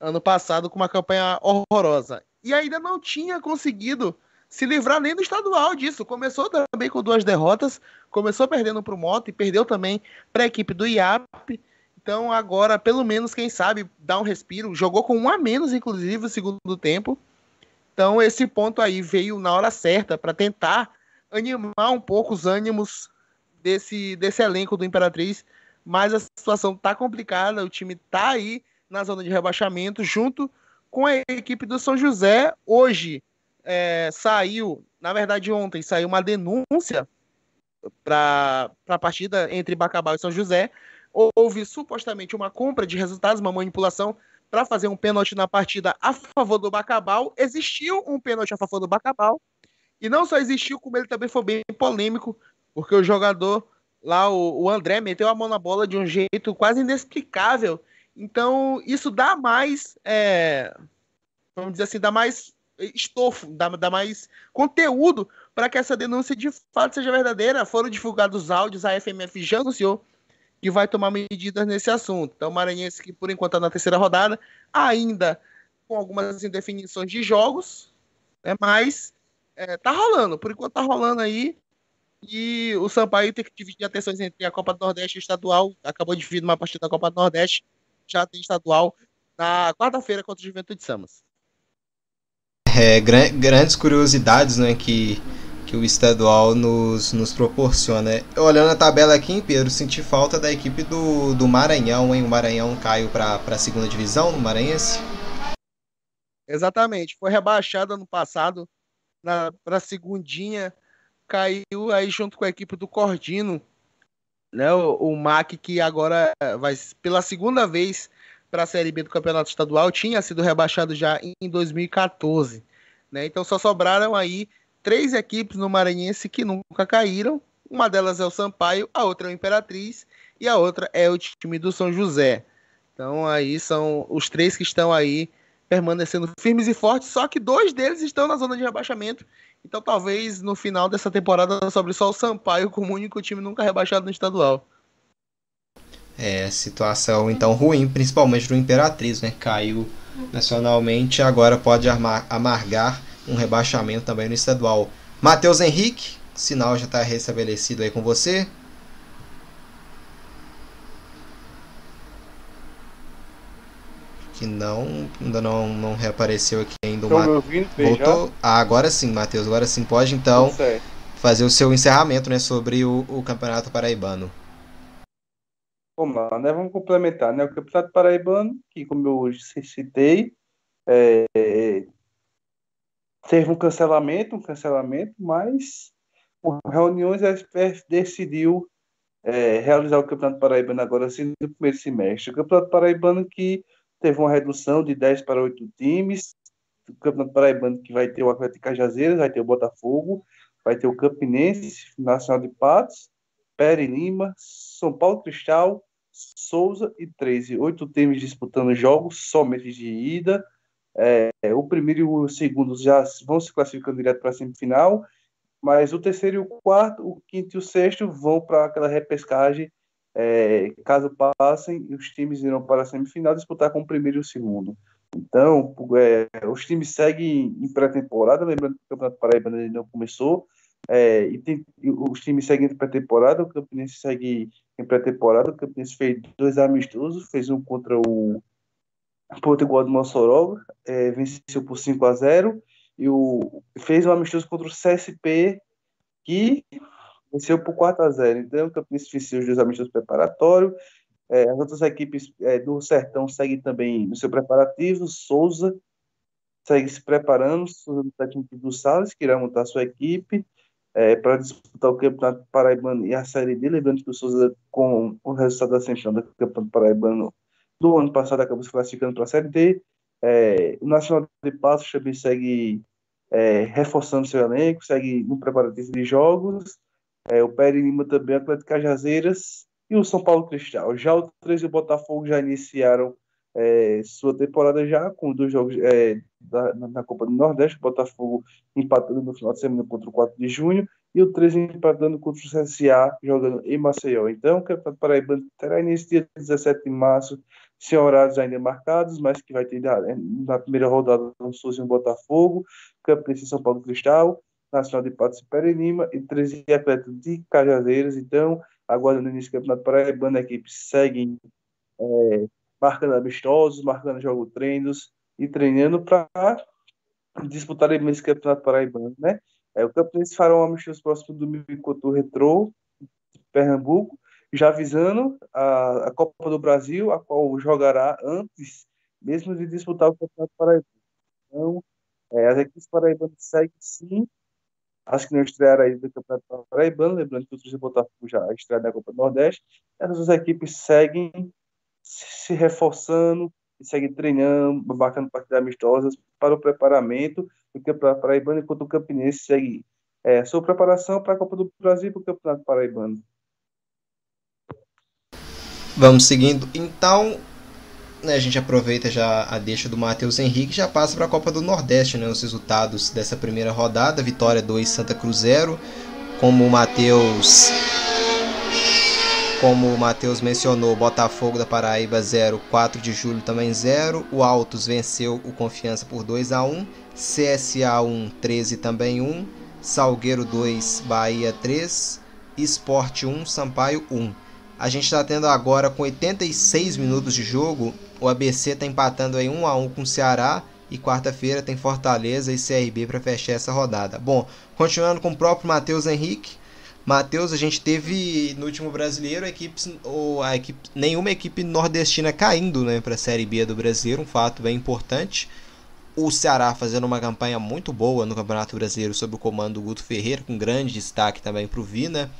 ano passado com uma campanha horrorosa. E ainda não tinha conseguido se livrar nem do estadual disso. Começou também com duas derrotas, começou perdendo para o Moto e perdeu também para a equipe do IAP. Então agora, pelo menos, quem sabe, dá um respiro. Jogou com um a menos, inclusive, no segundo tempo. Então esse ponto aí veio na hora certa para tentar animar um pouco os ânimos desse, desse elenco do Imperatriz. Mas a situação está complicada, o time está aí na zona de rebaixamento, junto com a equipe do São José. Hoje é, saiu, na verdade ontem, saiu uma denúncia para a partida entre Bacabal e São José. Houve supostamente uma compra de resultados, uma manipulação para fazer um pênalti na partida a favor do Bacabal. Existiu um pênalti a favor do Bacabal. E não só existiu, como ele também foi bem polêmico, porque o jogador lá, o, o André, meteu a mão na bola de um jeito quase inexplicável então, isso dá mais, é, vamos dizer assim, dá mais estofo, dá, dá mais conteúdo para que essa denúncia de fato seja verdadeira. Foram divulgados os áudios, a FMF já anunciou que vai tomar medidas nesse assunto. Então, o Maranhense, que por enquanto está na terceira rodada, ainda com algumas indefinições de jogos, né, mas é, tá rolando, por enquanto tá rolando aí. E o Sampaio tem que dividir atenções entre a Copa do Nordeste e o estadual. Acabou de vir uma partida da Copa do Nordeste já tem estadual na quarta-feira contra o Juventude Samas. É, grandes curiosidades né, que, que o estadual nos, nos proporciona. Olhando a tabela aqui, Pedro, senti falta da equipe do, do Maranhão, hein? O Maranhão caiu para a segunda divisão no Maranhense. Exatamente, foi rebaixado ano passado para a segundinha, caiu aí junto com a equipe do Cordino, né, o, o MAC que agora vai pela segunda vez para a Série B do Campeonato Estadual, tinha sido rebaixado já em 2014. Né? Então só sobraram aí três equipes no Maranhense que nunca caíram. Uma delas é o Sampaio, a outra é o Imperatriz e a outra é o time do São José. Então aí são os três que estão aí permanecendo firmes e fortes, só que dois deles estão na zona de rebaixamento então talvez no final dessa temporada sobre só o Sampaio como único time nunca rebaixado no estadual. É, situação então ruim, principalmente do Imperatriz, né? Caiu nacionalmente, agora pode amargar um rebaixamento também no estadual. Matheus Henrique, sinal já está restabelecido aí com você. Que não ainda não, não reapareceu aqui ainda. Me ouvindo? Voltou? Ah, agora sim, Matheus. Agora sim pode então fazer o seu encerramento né, sobre o, o Campeonato Paraibano. Vamos lá, né? Vamos complementar, né? O Campeonato Paraibano, que como eu citei, é, teve um cancelamento, um cancelamento, mas por reuniões a SPF decidiu é, realizar o Campeonato Paraibano agora sim no primeiro semestre. O Campeonato Paraibano que teve uma redução de 10 para 8 times. O Campeonato Paraibano que vai ter o Atlético Cajazeiras, vai ter o Botafogo, vai ter o Campinense, Nacional de Patos, Pere Lima, São Paulo Cristal, Souza e 13. Oito times disputando jogos somente de ida. É, o primeiro e o segundo já vão se classificando direto para a semifinal, mas o terceiro e o quarto, o quinto e o sexto vão para aquela repescagem é, caso passem, os times irão para a semifinal disputar com o primeiro e o segundo. Então, é, os times seguem em pré-temporada, lembrando que o Campeonato Paraíba ainda não começou, é, e tem, os times seguem em pré-temporada, o Campinense segue em pré-temporada, o Campinense fez dois amistosos, fez um contra o Portugal de Mossoró, é, venceu por 5 a 0 e o, fez um amistoso contra o CSP, que venceu por 4 a 0 Então, o Campinense venceu os dois amistos preparatórios. É, as outras equipes é, do Sertão seguem também no seu preparativo. Souza segue se preparando, Souza do técnico do Salles, que irá montar sua equipe é, para disputar o Campeonato Paraibano e a Série D. Lembrando que o Souza, com o resultado da semifinal do Campeonato Paraibano do ano passado, acabou se classificando para a Série D. É, o Nacional de Passos também segue é, reforçando seu elenco, segue no preparativo de jogos é, o Pere Lima também, o Atlético Cajazeiras e o São Paulo Cristal. Já o 13 e o Botafogo já iniciaram é, sua temporada já com dois jogos é, da, na Copa do Nordeste, o Botafogo empatando no final de semana contra o 4 de junho e o 13 empatando contra o CSA, jogando em Maceió. Então, o Campeonato Paraibano terá início dia 17 de março, sem horários ainda marcados, mas que vai ter na primeira rodada no Souza e no Botafogo, Campinense e São Paulo Cristal, Nacional de Patos e Perenima e 13 atletas de Cajazeiras. Então, agora no início do Campeonato Paraibano, a equipe segue é, marcando amistosos, marcando jogo treinos e treinando para disputar esse Campeonato Paraibano, né? É, o Campinense fará um amistoso próximo domingo contra o Retrô, Pernambuco, já avisando a, a Copa do Brasil, a qual jogará antes mesmo de disputar o Campeonato Paraibano. Então, é, as equipes paraibanas seguem sim Acho que não estrearam aí do Campeonato Paraibano, lembrando que o Trujillo Botafogo já estreia da Copa do Nordeste. Essas equipes seguem se reforçando e seguem treinando, marcando partidas amistosas para o preparamento do Campeonato Paraibano, enquanto o Campinense segue é, sua preparação para a Copa do Brasil e para o Campeonato Paraibano. Vamos seguindo. Então, né, a gente aproveita já a deixa do Matheus Henrique já passa para a Copa do Nordeste, né, os resultados dessa primeira rodada, Vitória 2, Santa Cruz 0, como o Matheus como o Matheus mencionou, Botafogo da Paraíba 0, 4 de julho também 0, o Altos venceu o Confiança por 2 a 1, CSA 1, 13 também 1, Salgueiro 2, Bahia 3, Esporte 1, Sampaio 1. A gente está tendo agora com 86 minutos de jogo o ABC está empatando aí 1 a 1 com o Ceará e quarta-feira tem Fortaleza e CRB para fechar essa rodada. Bom, continuando com o próprio Matheus Henrique. Matheus, a gente teve no último brasileiro equipes, ou a equipe, nenhuma equipe nordestina caindo né, para a Série B do brasileiro, um fato bem importante. O Ceará fazendo uma campanha muito boa no Campeonato Brasileiro sob o comando do Guto Ferreira, com grande destaque também para o Vina.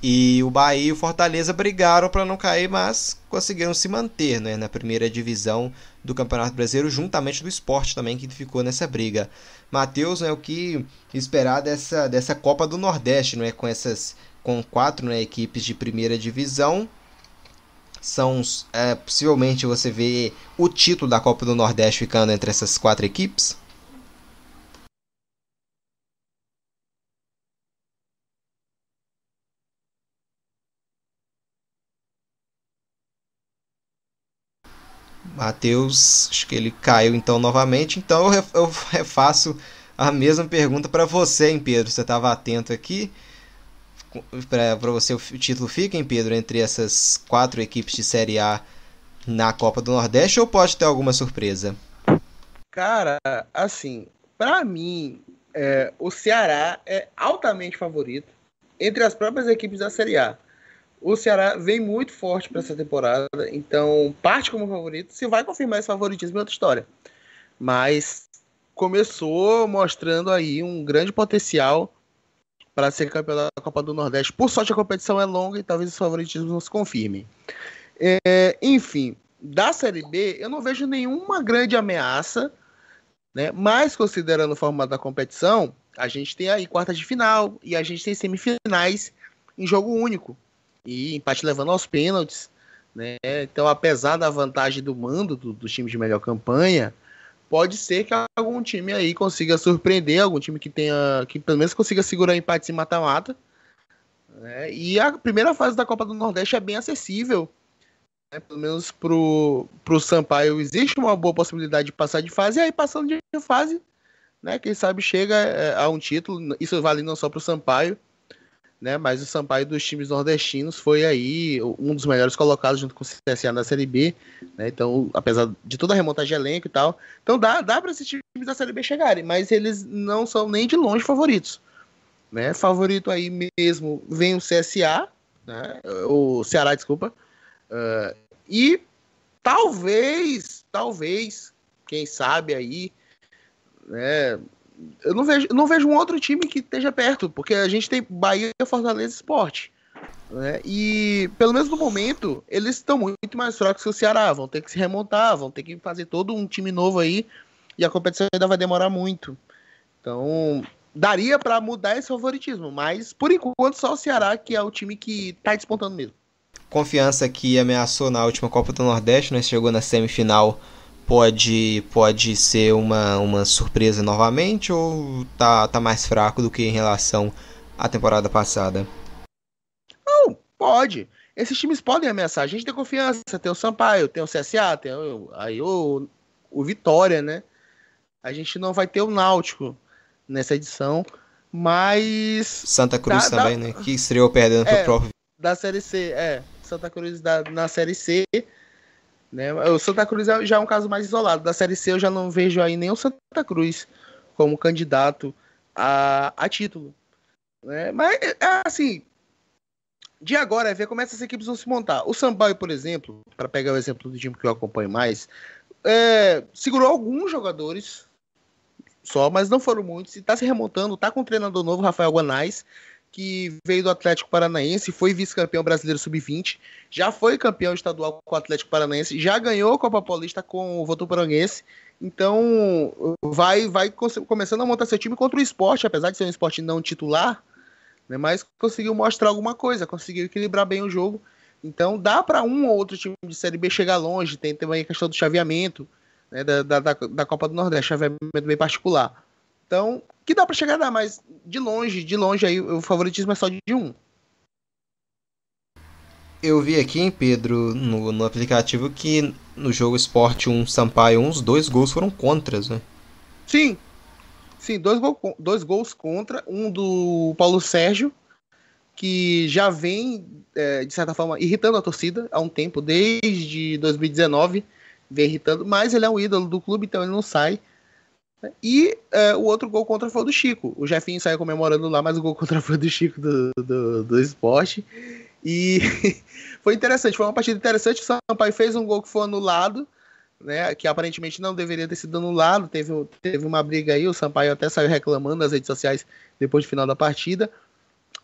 E o Bahia e o Fortaleza brigaram para não cair, mas conseguiram se manter né, na primeira divisão do Campeonato Brasileiro, juntamente do esporte também, que ficou nessa briga. Matheus, é o que esperar dessa, dessa Copa do Nordeste, não é? com essas com quatro né, equipes de primeira divisão. São é, possivelmente você vê o título da Copa do Nordeste ficando entre essas quatro equipes? Matheus, acho que ele caiu então novamente. Então eu refaço a mesma pergunta para você, hein, Pedro? Você estava atento aqui. Para você o título fica, hein, Pedro, entre essas quatro equipes de Série A na Copa do Nordeste ou pode ter alguma surpresa? Cara, assim, para mim, é, o Ceará é altamente favorito entre as próprias equipes da Série A o Ceará vem muito forte para essa temporada, então parte como favorito. Se vai confirmar esse favoritismo é outra história. Mas começou mostrando aí um grande potencial para ser campeão da Copa do Nordeste. Por sorte, a competição é longa e talvez esse favoritismo não se confirme. É, enfim, da Série B, eu não vejo nenhuma grande ameaça, né? mas considerando o formato da competição, a gente tem aí quartas de final e a gente tem semifinais em jogo único e empate levando aos pênaltis. Né? Então, apesar da vantagem do mando do, do de melhor campanha, pode ser que algum time aí consiga surpreender, algum time que tenha, que pelo menos consiga segurar empate em mata-mata. Né? E a primeira fase da Copa do Nordeste é bem acessível. Né? Pelo menos pro, pro Sampaio existe uma boa possibilidade de passar de fase, e aí passando de fase, né? Quem sabe chega é, a um título. Isso vale não só pro Sampaio, né? Mas o Sampaio dos times nordestinos foi aí um dos melhores colocados junto com o CSA na Série B, né? Então, apesar de toda a remontagem de elenco e tal, então dá, dá para esses times da Série B chegarem, mas eles não são nem de longe favoritos, né? Favorito aí mesmo vem o CSA, né? O Ceará, desculpa, uh, e talvez, talvez, quem sabe aí, né? Eu não vejo, não vejo um outro time que esteja perto, porque a gente tem Bahia, Fortaleza Esporte. Né? E, pelo menos no momento, eles estão muito mais fracos que o Ceará. Vão ter que se remontar, vão ter que fazer todo um time novo aí. E a competição ainda vai demorar muito. Então, daria para mudar esse favoritismo. Mas, por enquanto, só o Ceará que é o time que está despontando mesmo. Confiança que ameaçou na última Copa do Nordeste, né? Chegou na semifinal pode pode ser uma, uma surpresa novamente ou tá, tá mais fraco do que em relação à temporada passada? Não, pode. Esses times podem ameaçar. A gente tem confiança. Tem o Sampaio, tem o CSA, tem o, aí o, o Vitória, né? A gente não vai ter o Náutico. nessa edição. Mas. Santa Cruz também, né? Que estreou perdendo é, pro próprio. Da Série C, é. Santa Cruz da, na Série C. Né? O Santa Cruz é, já é um caso mais isolado. Da Série C eu já não vejo aí nem o Santa Cruz como candidato a, a título. Né? Mas, é, é assim, de agora é ver como essas equipes vão se montar. O Sampaio, por exemplo, para pegar o exemplo do time que eu acompanho mais, é, segurou alguns jogadores só, mas não foram muitos, e está se remontando, está com um treinador novo, Rafael Guanais, que veio do Atlético Paranaense, foi vice-campeão brasileiro sub-20, já foi campeão estadual com o Atlético Paranaense, já ganhou a Copa Paulista com o Votuporanguense, então vai, vai começando a montar seu time contra o esporte, apesar de ser um esporte não titular, né? Mas conseguiu mostrar alguma coisa, conseguiu equilibrar bem o jogo. Então dá para um ou outro time de Série B chegar longe. Tem também a questão do chaveamento né, da, da, da, Copa do Nordeste, chaveamento bem particular. Então, que dá para chegar a dar, mas de longe, de longe aí o favoritismo é só de um. Eu vi aqui, Pedro, no, no aplicativo, que no jogo Esporte 1 Sampaio 1, os dois gols foram contras, né? Sim, Sim, dois, gol, dois gols contra, um do Paulo Sérgio, que já vem, é, de certa forma, irritando a torcida há um tempo, desde 2019, vem irritando, mas ele é um ídolo do clube, então ele não sai. E é, o outro gol contra foi o do Chico. O Jefinho saiu comemorando lá, mas o gol contra foi do Chico do, do, do esporte. E foi interessante, foi uma partida interessante. O Sampaio fez um gol que foi anulado, né, que aparentemente não deveria ter sido anulado. Teve, teve uma briga aí, o Sampaio até saiu reclamando nas redes sociais depois do final da partida.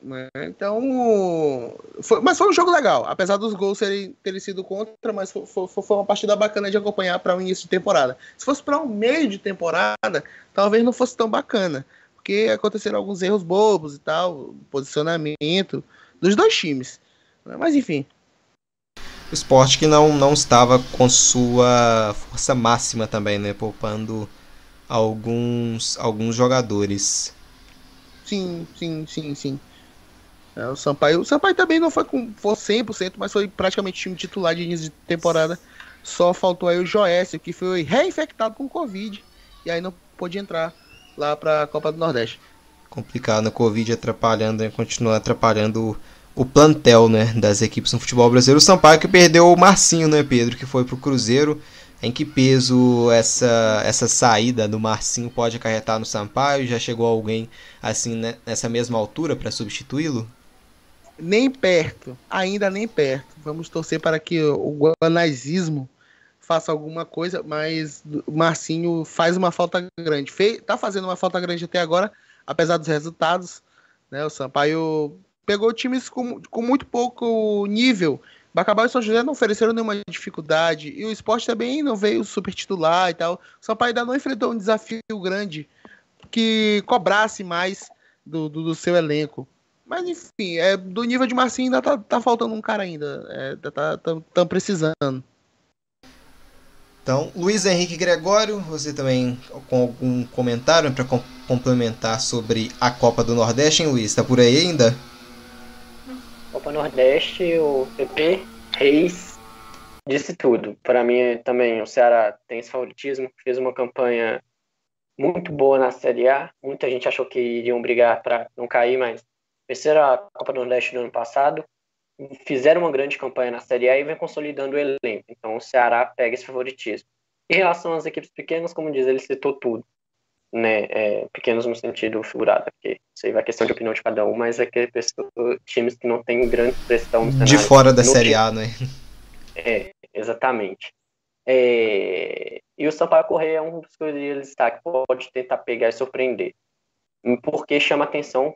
Né, então, foi, mas foi um jogo legal, apesar dos gols terem, terem sido contra, mas foi, foi, foi uma partida bacana de acompanhar para o início de temporada. Se fosse para um meio de temporada, talvez não fosse tão bacana, porque aconteceram alguns erros bobos e tal, posicionamento dos dois times. Mas enfim, esporte que não, não estava com sua força máxima também, né? Poupando alguns, alguns jogadores. Sim, sim, sim, sim. É, o Sampaio, o Sampaio também não foi com foi 100%, mas foi praticamente time titular de início de temporada. Só faltou aí o Joécio, que foi reinfectado com Covid e aí não pôde entrar lá para a Copa do Nordeste. Complicado, a Covid atrapalhando, né? continua atrapalhando o plantel né, das equipes no futebol brasileiro. O Sampaio que perdeu o Marcinho, né, Pedro, que foi para o Cruzeiro. Em que peso essa, essa saída do Marcinho pode acarretar no Sampaio? Já chegou alguém assim né, nessa mesma altura para substituí-lo? Nem perto, ainda nem perto. Vamos torcer para que o guanazismo faça alguma coisa, mas o Marcinho faz uma falta grande. Fe, tá fazendo uma falta grande até agora, apesar dos resultados. Né? O Sampaio pegou times com, com muito pouco nível. Bacabal e São José não ofereceram nenhuma dificuldade. E o esporte também não veio super titular e tal. O Sampaio ainda não enfrentou um desafio grande que cobrasse mais do, do, do seu elenco. Mas enfim, é, do nível de Marcinho ainda tá, tá faltando um cara ainda. É, tá, tá, tá precisando. Então, Luiz Henrique Gregório, você também com algum comentário para complementar sobre a Copa do Nordeste, hein, Luiz? Tá por aí ainda? Copa Nordeste, o PP Reis disse tudo. Para mim também o Ceará tem esse favoritismo, fez uma campanha muito boa na Série A. Muita gente achou que iriam brigar para não cair, mas venceram a Copa do Nordeste no ano passado, fizeram uma grande campanha na Série A e vem consolidando o elenco. Então o Ceará pega esse favoritismo. Em relação às equipes pequenas, como diz, ele citou tudo né, é, pequenos no sentido figurado, porque isso aí vai questão de opinião de cada um, mas é que times que não têm grande pressão de fora da Série A, né? É, exatamente. É, e o Sampaio Correia é um dos que iria destaque, pode tentar pegar e surpreender. Porque chama atenção,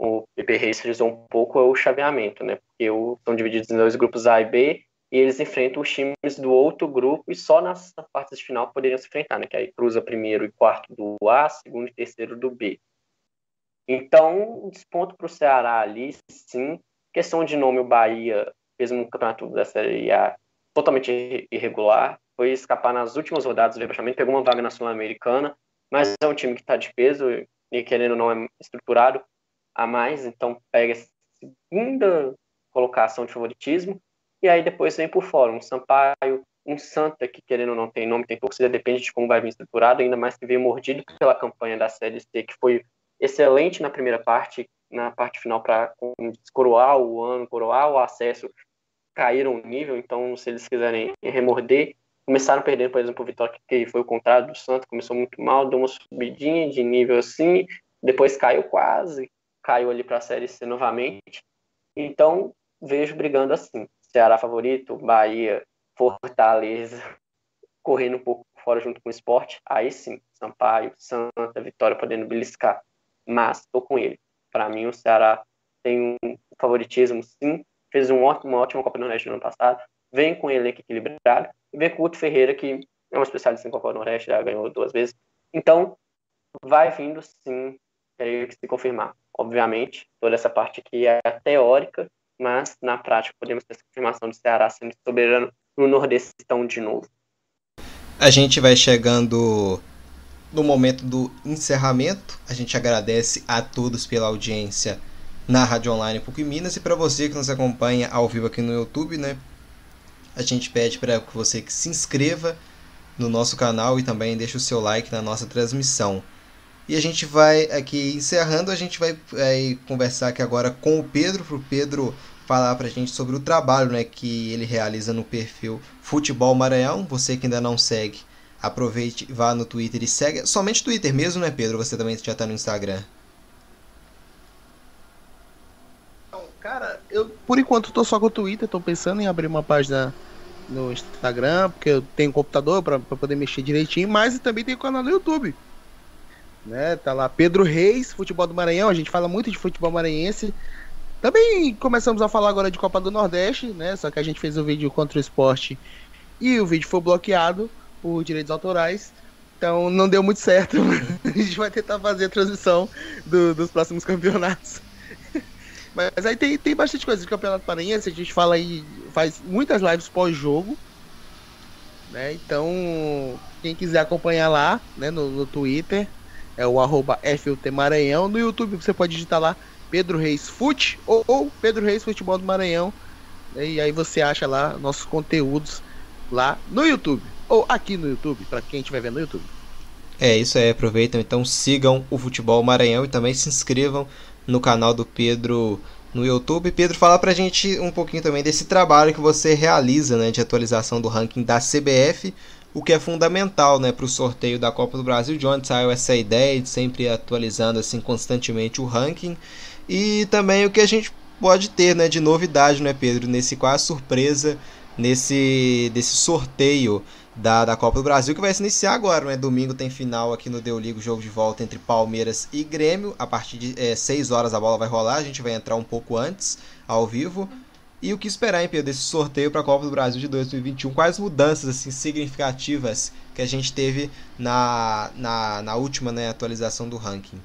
o, PP Reis um pouco, é o chaveamento, né? Porque são divididos em dois grupos A e B, e eles enfrentam os times do outro grupo e só nas partes de final poderiam se enfrentar, né? Que aí cruza primeiro e quarto do A, segundo e terceiro do B. Então, desponto para o Ceará ali, sim. Questão de nome, o Bahia fez um campeonato da Série A totalmente irregular, foi escapar nas últimas rodadas do rebaixamento, pegou uma vaga na Sul-Americana, mas é um time que está de peso e querendo não é estruturado a mais, então pega a segunda colocação de favoritismo e aí depois vem por fora um Sampaio, um Santa que, querendo ou não, tem nome, tem torcida, depende de como vai vir estruturado, ainda mais que veio mordido pela campanha da Série C, que foi excelente na primeira parte, na parte final para coroar o ano, coroar o acesso, caíram o nível, então se eles quiserem remorder, começaram perdendo, por exemplo, o Vitória, que foi o contrário do Santa, começou muito mal, deu uma subidinha de nível assim, depois caiu quase, caiu ali para a Série C novamente. Então, vejo brigando assim. Ceará favorito, Bahia, Fortaleza, correndo um pouco fora junto com o esporte, aí sim, Sampaio, Santa, Vitória podendo beliscar. Mas estou com ele. Para mim, o Ceará tem um favoritismo, sim. Fez um ótimo, uma ótima Copa do Nordeste no ano passado. Vem com ele equilibrado. E vem com o Guto Ferreira, que é um especialista em Copa do Nordeste, já ganhou duas vezes. Então, vai vindo, sim, teria que se confirmar. Obviamente, toda essa parte aqui é teórica, mas na prática podemos ter essa confirmação do Ceará sendo soberano no Nordestão de novo. A gente vai chegando no momento do encerramento. A gente agradece a todos pela audiência na Rádio Online PUC Minas e para você que nos acompanha ao vivo aqui no YouTube, né? A gente pede para você que se inscreva no nosso canal e também deixe o seu like na nossa transmissão. E a gente vai aqui encerrando, a gente vai, vai conversar aqui agora com o Pedro, para o Pedro falar para a gente sobre o trabalho né, que ele realiza no perfil Futebol Maranhão. Você que ainda não segue, aproveite, vá no Twitter e segue. Somente Twitter mesmo, né, Pedro? Você também já está no Instagram. Cara, eu por enquanto tô só com o Twitter, tô pensando em abrir uma página no Instagram, porque eu tenho um computador para poder mexer direitinho, mas também tem o canal no YouTube né? Tá lá Pedro Reis, futebol do Maranhão, a gente fala muito de futebol maranhense. Também começamos a falar agora de Copa do Nordeste, né? Só que a gente fez o vídeo contra o esporte e o vídeo foi bloqueado por direitos autorais. Então não deu muito certo. a gente vai tentar fazer a transmissão do, dos próximos campeonatos. Mas aí tem, tem bastante coisa de campeonato maranhense, a gente fala aí, faz muitas lives pós-jogo. Né? Então, quem quiser acompanhar lá, né, no, no Twitter, é o arroba FUT Maranhão. No YouTube você pode digitar lá Pedro Reis Fute ou, ou Pedro Reis Futebol do Maranhão. E aí você acha lá nossos conteúdos lá no YouTube. Ou aqui no YouTube, para quem estiver vendo no YouTube. É, isso aí, aproveitam, então sigam o Futebol Maranhão e também se inscrevam no canal do Pedro no YouTube. Pedro, fala pra gente um pouquinho também desse trabalho que você realiza, né, de atualização do ranking da CBF o que é fundamental né, para o sorteio da Copa do Brasil, de onde saiu essa ideia de sempre atualizando assim constantemente o ranking e também o que a gente pode ter né, de novidade, né, Pedro, nesse quase surpresa nesse desse sorteio da, da Copa do Brasil que vai se iniciar agora, né? Domingo tem final aqui no Deu Ligo, jogo de volta entre Palmeiras e Grêmio. A partir de é, 6 horas a bola vai rolar, a gente vai entrar um pouco antes ao vivo. E o que esperar, hein, Pedro, desse sorteio para a Copa do Brasil de 2021? Quais mudanças assim, significativas que a gente teve na, na, na última né, atualização do ranking?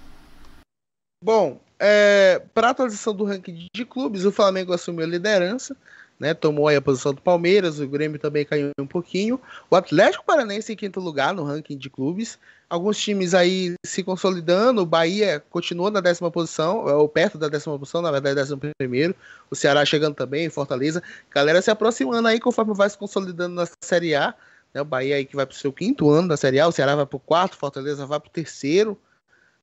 Bom, é, para a atualização do ranking de clubes, o Flamengo assumiu a liderança, né, tomou a posição do Palmeiras, o Grêmio também caiu um pouquinho. O Atlético Paranense em quinto lugar no ranking de clubes, alguns times aí se consolidando. O Bahia continua na décima posição, ou perto da décima posição, na verdade, décimo primeiro. O Ceará chegando também, Fortaleza. Galera se aproximando aí conforme vai se consolidando na Série A. Né? O Bahia aí que vai para o seu quinto ano da Série A, o Ceará vai para o quarto, Fortaleza vai para o terceiro.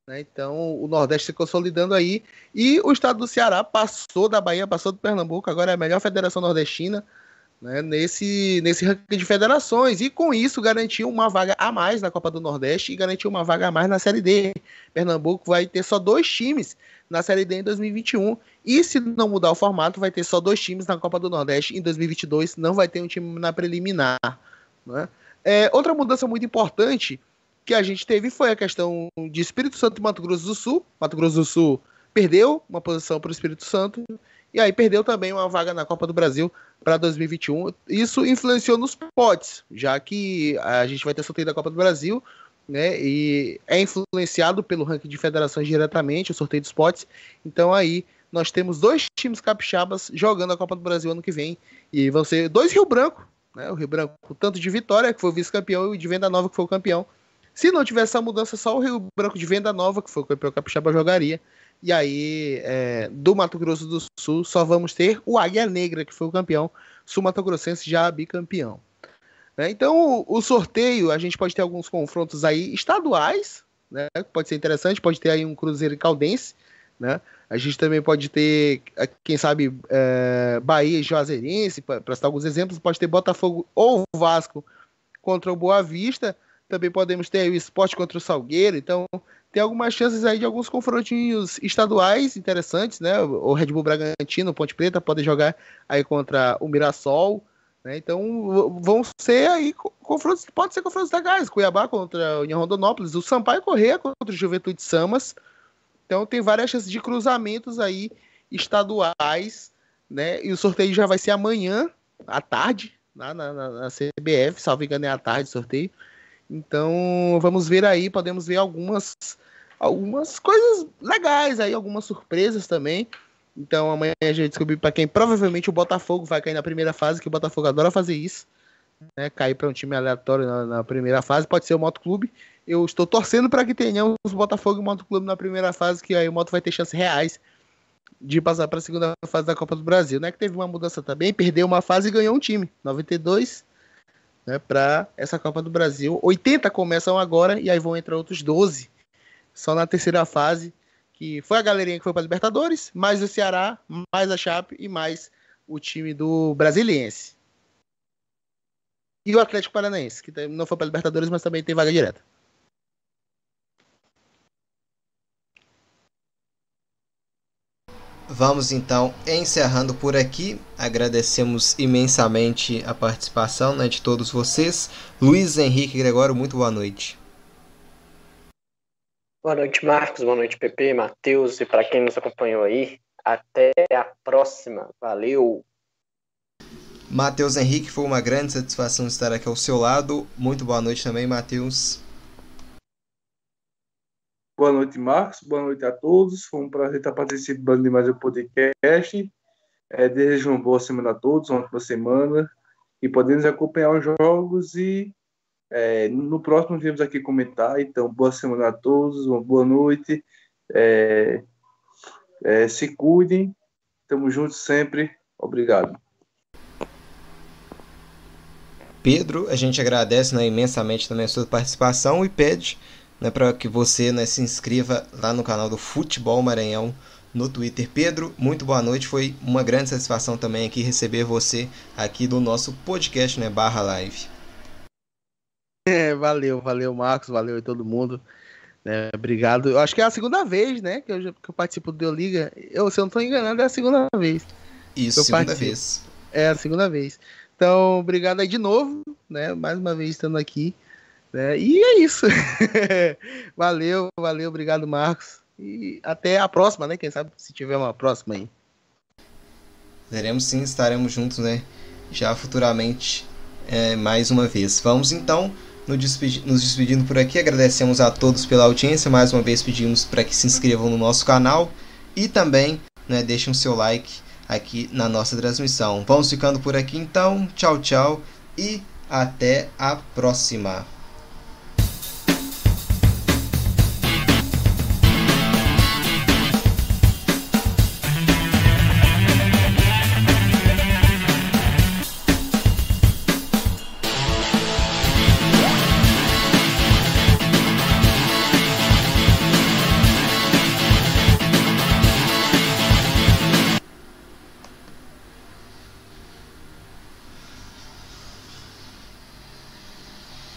Né? Então o Nordeste se consolidando aí. E o estado do Ceará passou da Bahia, passou do Pernambuco, agora é a melhor federação nordestina né, nesse, nesse ranking de federações e com isso garantiu uma vaga a mais na Copa do Nordeste e garantiu uma vaga a mais na Série D. Pernambuco vai ter só dois times na Série D em 2021 e se não mudar o formato vai ter só dois times na Copa do Nordeste em 2022, não vai ter um time na preliminar. Né? É, outra mudança muito importante que a gente teve foi a questão de Espírito Santo e Mato Grosso do Sul. Mato Grosso do Sul perdeu uma posição para o Espírito Santo e aí perdeu também uma vaga na Copa do Brasil para 2021. Isso influenciou nos potes, já que a gente vai ter sorteio da Copa do Brasil, né? E é influenciado pelo ranking de federações diretamente, o sorteio dos potes. Então aí nós temos dois times capixabas jogando a Copa do Brasil ano que vem. E vão ser dois Rio Branco, né? O Rio Branco, tanto de Vitória, que foi vice-campeão, e de Venda Nova, que foi o campeão. Se não tivesse essa mudança, só o Rio Branco de Venda Nova, que foi o campeão capixaba, jogaria. E aí, é, do Mato Grosso do Sul, só vamos ter o Águia Negra, que foi o campeão, Sul Mato Grossense já bicampeão. Né? Então, o, o, sorteio, a gente pode ter alguns confrontos aí estaduais, né? Pode ser interessante, pode ter aí um Cruzeiro e Caldense, né? A gente também pode ter, quem sabe, é, Bahia e Juazeirense, para citar alguns exemplos, pode ter Botafogo ou Vasco contra o Boa Vista, também podemos ter o esporte contra o Salgueiro, então tem algumas chances aí de alguns confrontinhos estaduais interessantes, né? O Red Bull Bragantino, Ponte Preta podem jogar aí contra o Mirassol, né? Então vão ser aí confrontos, pode ser confrontos legais, Cuiabá contra o União Rondonópolis, o Sampaio Correia contra o Juventude Samas, então tem várias chances de cruzamentos aí estaduais, né? E o sorteio já vai ser amanhã à tarde, na, na, na CBF, salvo engano é à tarde o sorteio. Então, vamos ver aí, podemos ver algumas algumas coisas legais aí, algumas surpresas também. Então, amanhã a gente descobrir para quem provavelmente o Botafogo vai cair na primeira fase, que o Botafogo adora fazer isso, né? Cair para um time aleatório na, na, primeira fase, pode ser o Moto Clube. Eu estou torcendo para que tenhamos o Botafogo e Moto Clube na primeira fase, que aí o Moto vai ter chances reais de passar para a segunda fase da Copa do Brasil, né? Que teve uma mudança também, perdeu uma fase e ganhou um time, 92 né, para essa Copa do Brasil. 80 começam agora e aí vão entrar outros 12 só na terceira fase, que foi a galerinha que foi para Libertadores, mais o Ceará, mais a Chape e mais o time do Brasiliense. E o Atlético Paranaense, que não foi para Libertadores, mas também tem vaga direta. Vamos então encerrando por aqui. Agradecemos imensamente a participação né, de todos vocês. Luiz Henrique Gregório, muito boa noite. Boa noite, Marcos. Boa noite, Pepe, Matheus e para quem nos acompanhou aí. Até a próxima. Valeu! Matheus Henrique, foi uma grande satisfação estar aqui ao seu lado. Muito boa noite também, Matheus. Boa noite, Marcos. Boa noite a todos. Foi um prazer estar participando de mais um podcast. É, desejo uma boa semana a todos, uma boa semana. E podemos acompanhar os jogos e é, no próximo viemos aqui comentar. Então, boa semana a todos, uma boa noite. É, é, se cuidem. Estamos juntos sempre. Obrigado. Pedro, a gente agradece né, imensamente também a sua participação e pede né, para que você né, se inscreva lá no canal do Futebol Maranhão no Twitter. Pedro, muito boa noite. Foi uma grande satisfação também aqui receber você aqui do nosso podcast, né, barra live. É, valeu, valeu, Marcos, valeu aí todo mundo. É, obrigado. Eu acho que é a segunda vez, né, que eu, que eu participo do Liga. Eu, se eu não estou enganado, é a segunda vez. Isso, segunda participo. vez. É a segunda vez. Então, obrigado aí de novo, né, mais uma vez estando aqui. Né? E é isso. valeu, valeu, obrigado, Marcos. E até a próxima, né? Quem sabe se tiver uma próxima aí. Teremos sim, estaremos juntos, né? Já futuramente, é, mais uma vez. Vamos então nos, despedi nos despedindo por aqui. Agradecemos a todos pela audiência. Mais uma vez pedimos para que se inscrevam no nosso canal e também né, deixem o seu like aqui na nossa transmissão. Vamos ficando por aqui então. Tchau, tchau e até a próxima.